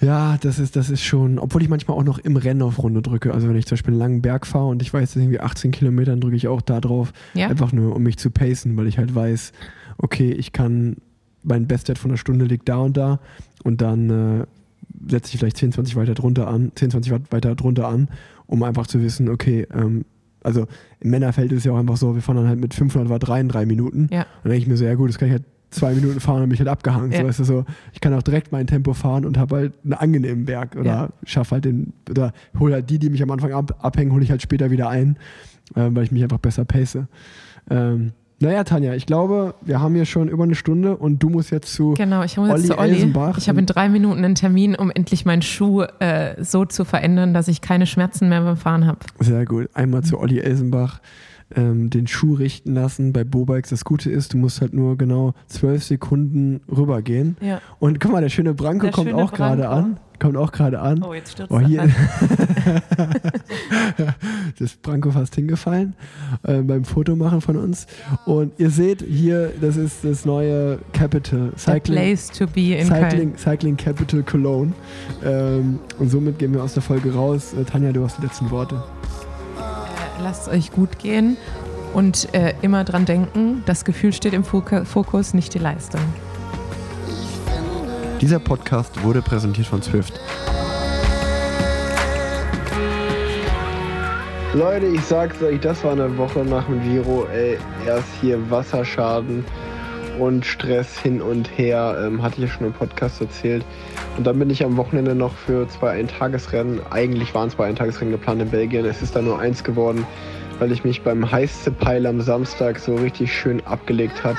Ja, das ist, das ist schon, obwohl ich manchmal auch noch im Rennen auf Runde drücke. Also wenn ich zum Beispiel einen langen Berg fahre und ich weiß, dass irgendwie 18 Kilometer, dann drücke ich auch da drauf. Ja. Einfach nur, um mich zu pacen, weil ich halt weiß, okay, ich kann, mein Bestwert von einer Stunde liegt da und da und dann äh, setze ich vielleicht 10, 20 weiter drunter an, 10, 20 Watt weiter drunter an um einfach zu wissen, okay, ähm, also im Männerfeld ist es ja auch einfach so, wir fahren dann halt mit 500 Watt rein, drei Minuten. Ja. Und dann denke ich mir so, ja gut, das kann ich halt zwei Minuten fahren und mich halt abgehangen. Ja. So, weißt du, so, ich kann auch direkt mein Tempo fahren und habe halt einen angenehmen Berg oder ja. schaffe halt den, oder hole halt die, die mich am Anfang ab, abhängen, hole ich halt später wieder ein, äh, weil ich mich einfach besser pace. Ähm, naja, Tanja, ich glaube, wir haben hier schon über eine Stunde und du musst jetzt zu Genau, ich muss jetzt zu Olli. Elsenbach. Ich habe in drei Minuten einen Termin, um endlich meinen Schuh äh, so zu verändern, dass ich keine Schmerzen mehr beim Fahren habe. Sehr gut. Einmal zu Olli Elsenbach ähm, den Schuh richten lassen bei Bobikes. Das Gute ist, du musst halt nur genau zwölf Sekunden rübergehen. Ja. Und guck mal, der schöne Branko der kommt auch gerade an. Kommt auch gerade an. Oh, jetzt stürzt oh, hier. (laughs) (laughs) Das Branko fast hingefallen äh, beim Fotomachen von uns. Und ihr seht hier, das ist das neue Capital Cycling. The place to be in Cycling, Cycling Capital Cologne. Ähm, und somit gehen wir aus der Folge raus. Äh, Tanja, du hast die letzten Worte lasst es euch gut gehen und äh, immer dran denken, das Gefühl steht im Fokus, nicht die Leistung. Dieser Podcast wurde präsentiert von Swift. Leute, ich sag's euch, das war eine Woche nach dem Giro. Ey, erst hier Wasserschaden und Stress hin und her, ähm, hatte ich ja schon im Podcast erzählt. Und dann bin ich am Wochenende noch für zwei Eintagesrennen, eigentlich waren zwei Eintagesrennen geplant in Belgien, es ist da nur eins geworden, weil ich mich beim Heißzepeil am Samstag so richtig schön abgelegt habe.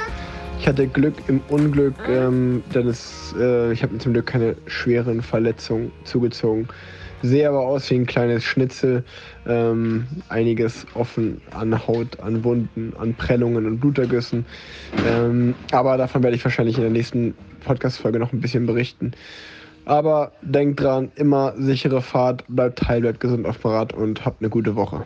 Ich hatte Glück im Unglück, ähm, denn es, äh, ich habe mir zum Glück keine schweren Verletzungen zugezogen. Sehe aber aus wie ein kleines Schnitzel. Ähm, einiges offen an Haut, an Wunden, an Prellungen und Blutergüssen. Ähm, aber davon werde ich wahrscheinlich in der nächsten Podcast-Folge noch ein bisschen berichten. Aber denkt dran, immer sichere Fahrt, bleibt heil, bleibt gesund auf Rad und habt eine gute Woche.